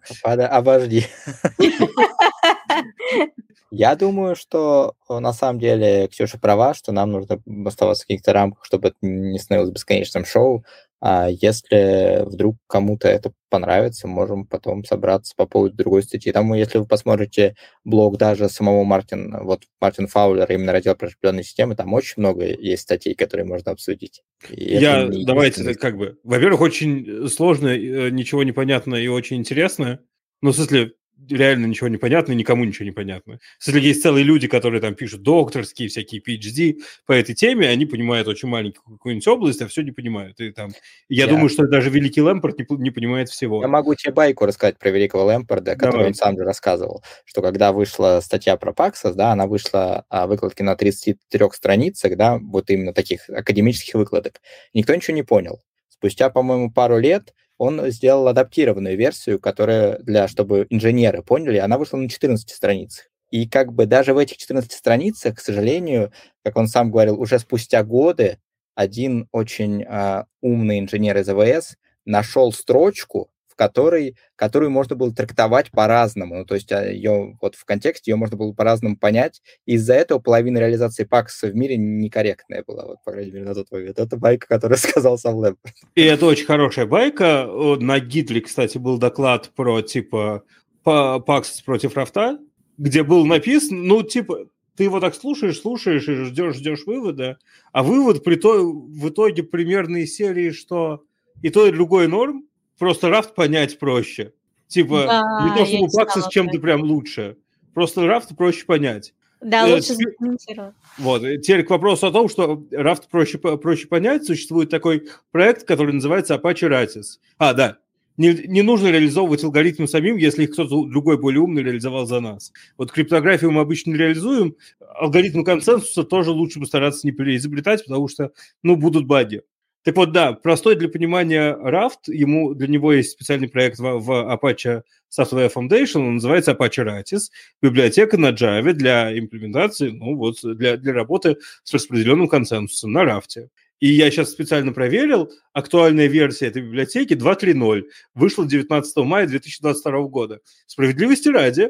обожди. Я думаю, что э, на самом деле Ксюша права, что нам нужно оставаться в каких-то рамках, чтобы это не становилось бесконечным шоу. А если вдруг кому-то это понравится, можем потом собраться по поводу другой статьи. Там, если вы посмотрите блог даже самого Мартина, вот Мартин Фаулер, именно раздел про распределенные системы, там очень много есть статей, которые можно обсудить. И Я, давайте, как бы, во-первых, очень сложно, э, ничего не понятно и очень интересно. Ну, в смысле, реально ничего не понятно, никому ничего не понятно. Если есть целые люди, которые там пишут докторские, всякие PhD по этой теме, они понимают очень маленькую какую-нибудь область, а все не понимают. И там, я, я думаю, что даже великий Лэмпорт не, не понимает всего. Я могу тебе байку рассказать про великого Лэмпорда, который Давай. он сам же рассказывал, что когда вышла статья про Паксос, да, она вышла а, выкладки на 33 страницах, да, вот именно таких академических выкладок. Никто ничего не понял. Спустя, по-моему, пару лет он сделал адаптированную версию, которая для, чтобы инженеры поняли, она вышла на 14 страницах. И как бы даже в этих 14 страницах, к сожалению, как он сам говорил, уже спустя годы один очень э, умный инженер из АВС нашел строчку, которой, которую можно было трактовать по-разному. Ну, то есть а, ее вот в контексте ее можно было по-разному понять. Из-за этого половина реализации пакса в мире некорректная была, вот, по крайней мере, на тот момент. Это байка, которую сказал сам Лэб. И это очень хорошая байка. На Гитле, кстати, был доклад про, типа, пакс против рафта, где был написан, ну, типа, ты его так слушаешь, слушаешь и ждешь, ждешь вывода, а вывод при то, в итоге примерно из серии, что и то, и другой норм, просто рафт понять проще. Типа, да, не то, чтобы баксы с чем-то прям лучше. Просто рафт проще понять. Да, э, лучше задокументировать. Вот. Теперь к вопросу о том, что рафт проще, проще понять, существует такой проект, который называется Apache Ratis. А, да. Не, не нужно реализовывать алгоритмы самим, если их кто-то другой более умный реализовал за нас. Вот криптографию мы обычно реализуем, алгоритмы консенсуса тоже лучше бы стараться не переизобретать, потому что, ну, будут баги. Так вот, да, простой для понимания Raft, ему, для него есть специальный проект в, в Apache Software Foundation, он называется Apache Ratis, библиотека на Java для имплементации, ну вот, для, для работы с распределенным консенсусом на Raft. И я сейчас специально проверил, актуальная версия этой библиотеки 2.3.0, вышла 19 мая 2022 года. Справедливости ради,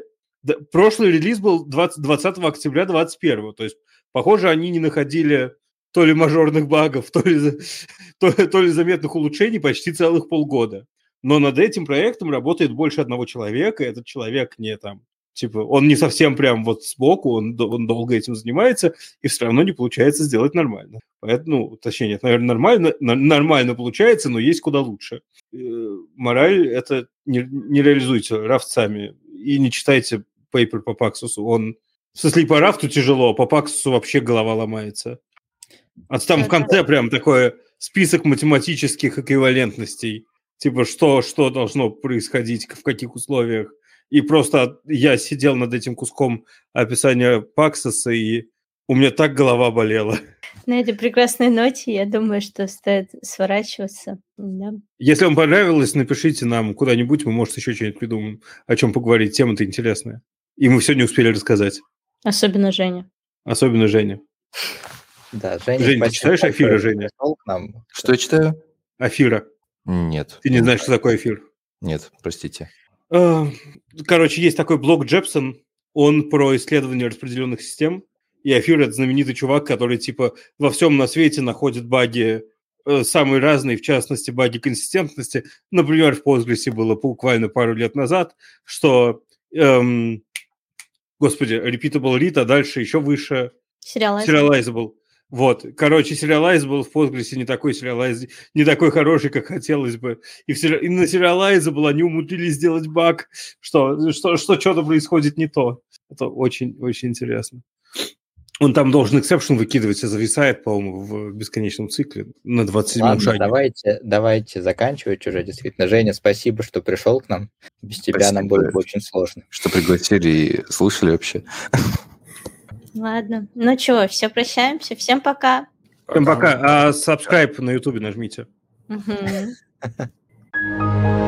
прошлый релиз был 20, 20 октября 2021, то есть, похоже, они не находили то ли мажорных багов, то ли, то, то ли заметных улучшений почти целых полгода. Но над этим проектом работает больше одного человека, и этот человек не там, типа, он не совсем прям вот сбоку, он, он долго этим занимается, и все равно не получается сделать нормально. Поэтому, ну, точнее, нет, наверное, нормально, нормально получается, но есть куда лучше. Э, мораль – это не, не реализуйте рафтцами и не читайте пейпер по Паксусу. Он, в смысле, по рафту тяжело, а по Паксусу вообще голова ломается. А там в конце прям такой список математических эквивалентностей. Типа, что, что должно происходить, в каких условиях. И просто я сидел над этим куском описания Паксоса, и у меня так голова болела. На этой прекрасной ноте я думаю, что стоит сворачиваться. Да. Если вам понравилось, напишите нам куда-нибудь, мы, может, еще что-нибудь придумаем, о чем поговорить. Тема-то интересная. И мы все не успели рассказать. Особенно Женя. Особенно Женя. Да, Женя, Женя, ты читаешь Афира, Женя? К нам. Что я читаю? Афира. Нет. Ты не знаешь, что такое эфир? Нет, простите. А, короче, есть такой блог Джепсон, он про исследование распределенных систем, и Афир – это знаменитый чувак, который, типа, во всем на свете находит баги э, самые разные, в частности, баги консистентности. Например, в Postgres было буквально пару лет назад, что, эм, господи, repeatable read, а дальше еще выше Serializable. Serializable. Вот, короче, сериалайз был в Postgres не такой сериалайз, не такой хороший, как хотелось бы. И, в, и на Serializable они умудрились сделать баг, что, что, что что-то происходит не то. Это очень-очень интересно. Он там должен эксепшн выкидывать и зависает, по-моему, в бесконечном цикле на 27-м шаге. давайте, давайте заканчивать уже, действительно. Женя, спасибо, что пришел к нам. Без тебя спасибо, нам было бы очень сложно. Что пригласили и слушали вообще. Ладно. Ну что, все, прощаемся. Всем пока. Всем пока. А subscribe на ютубе нажмите.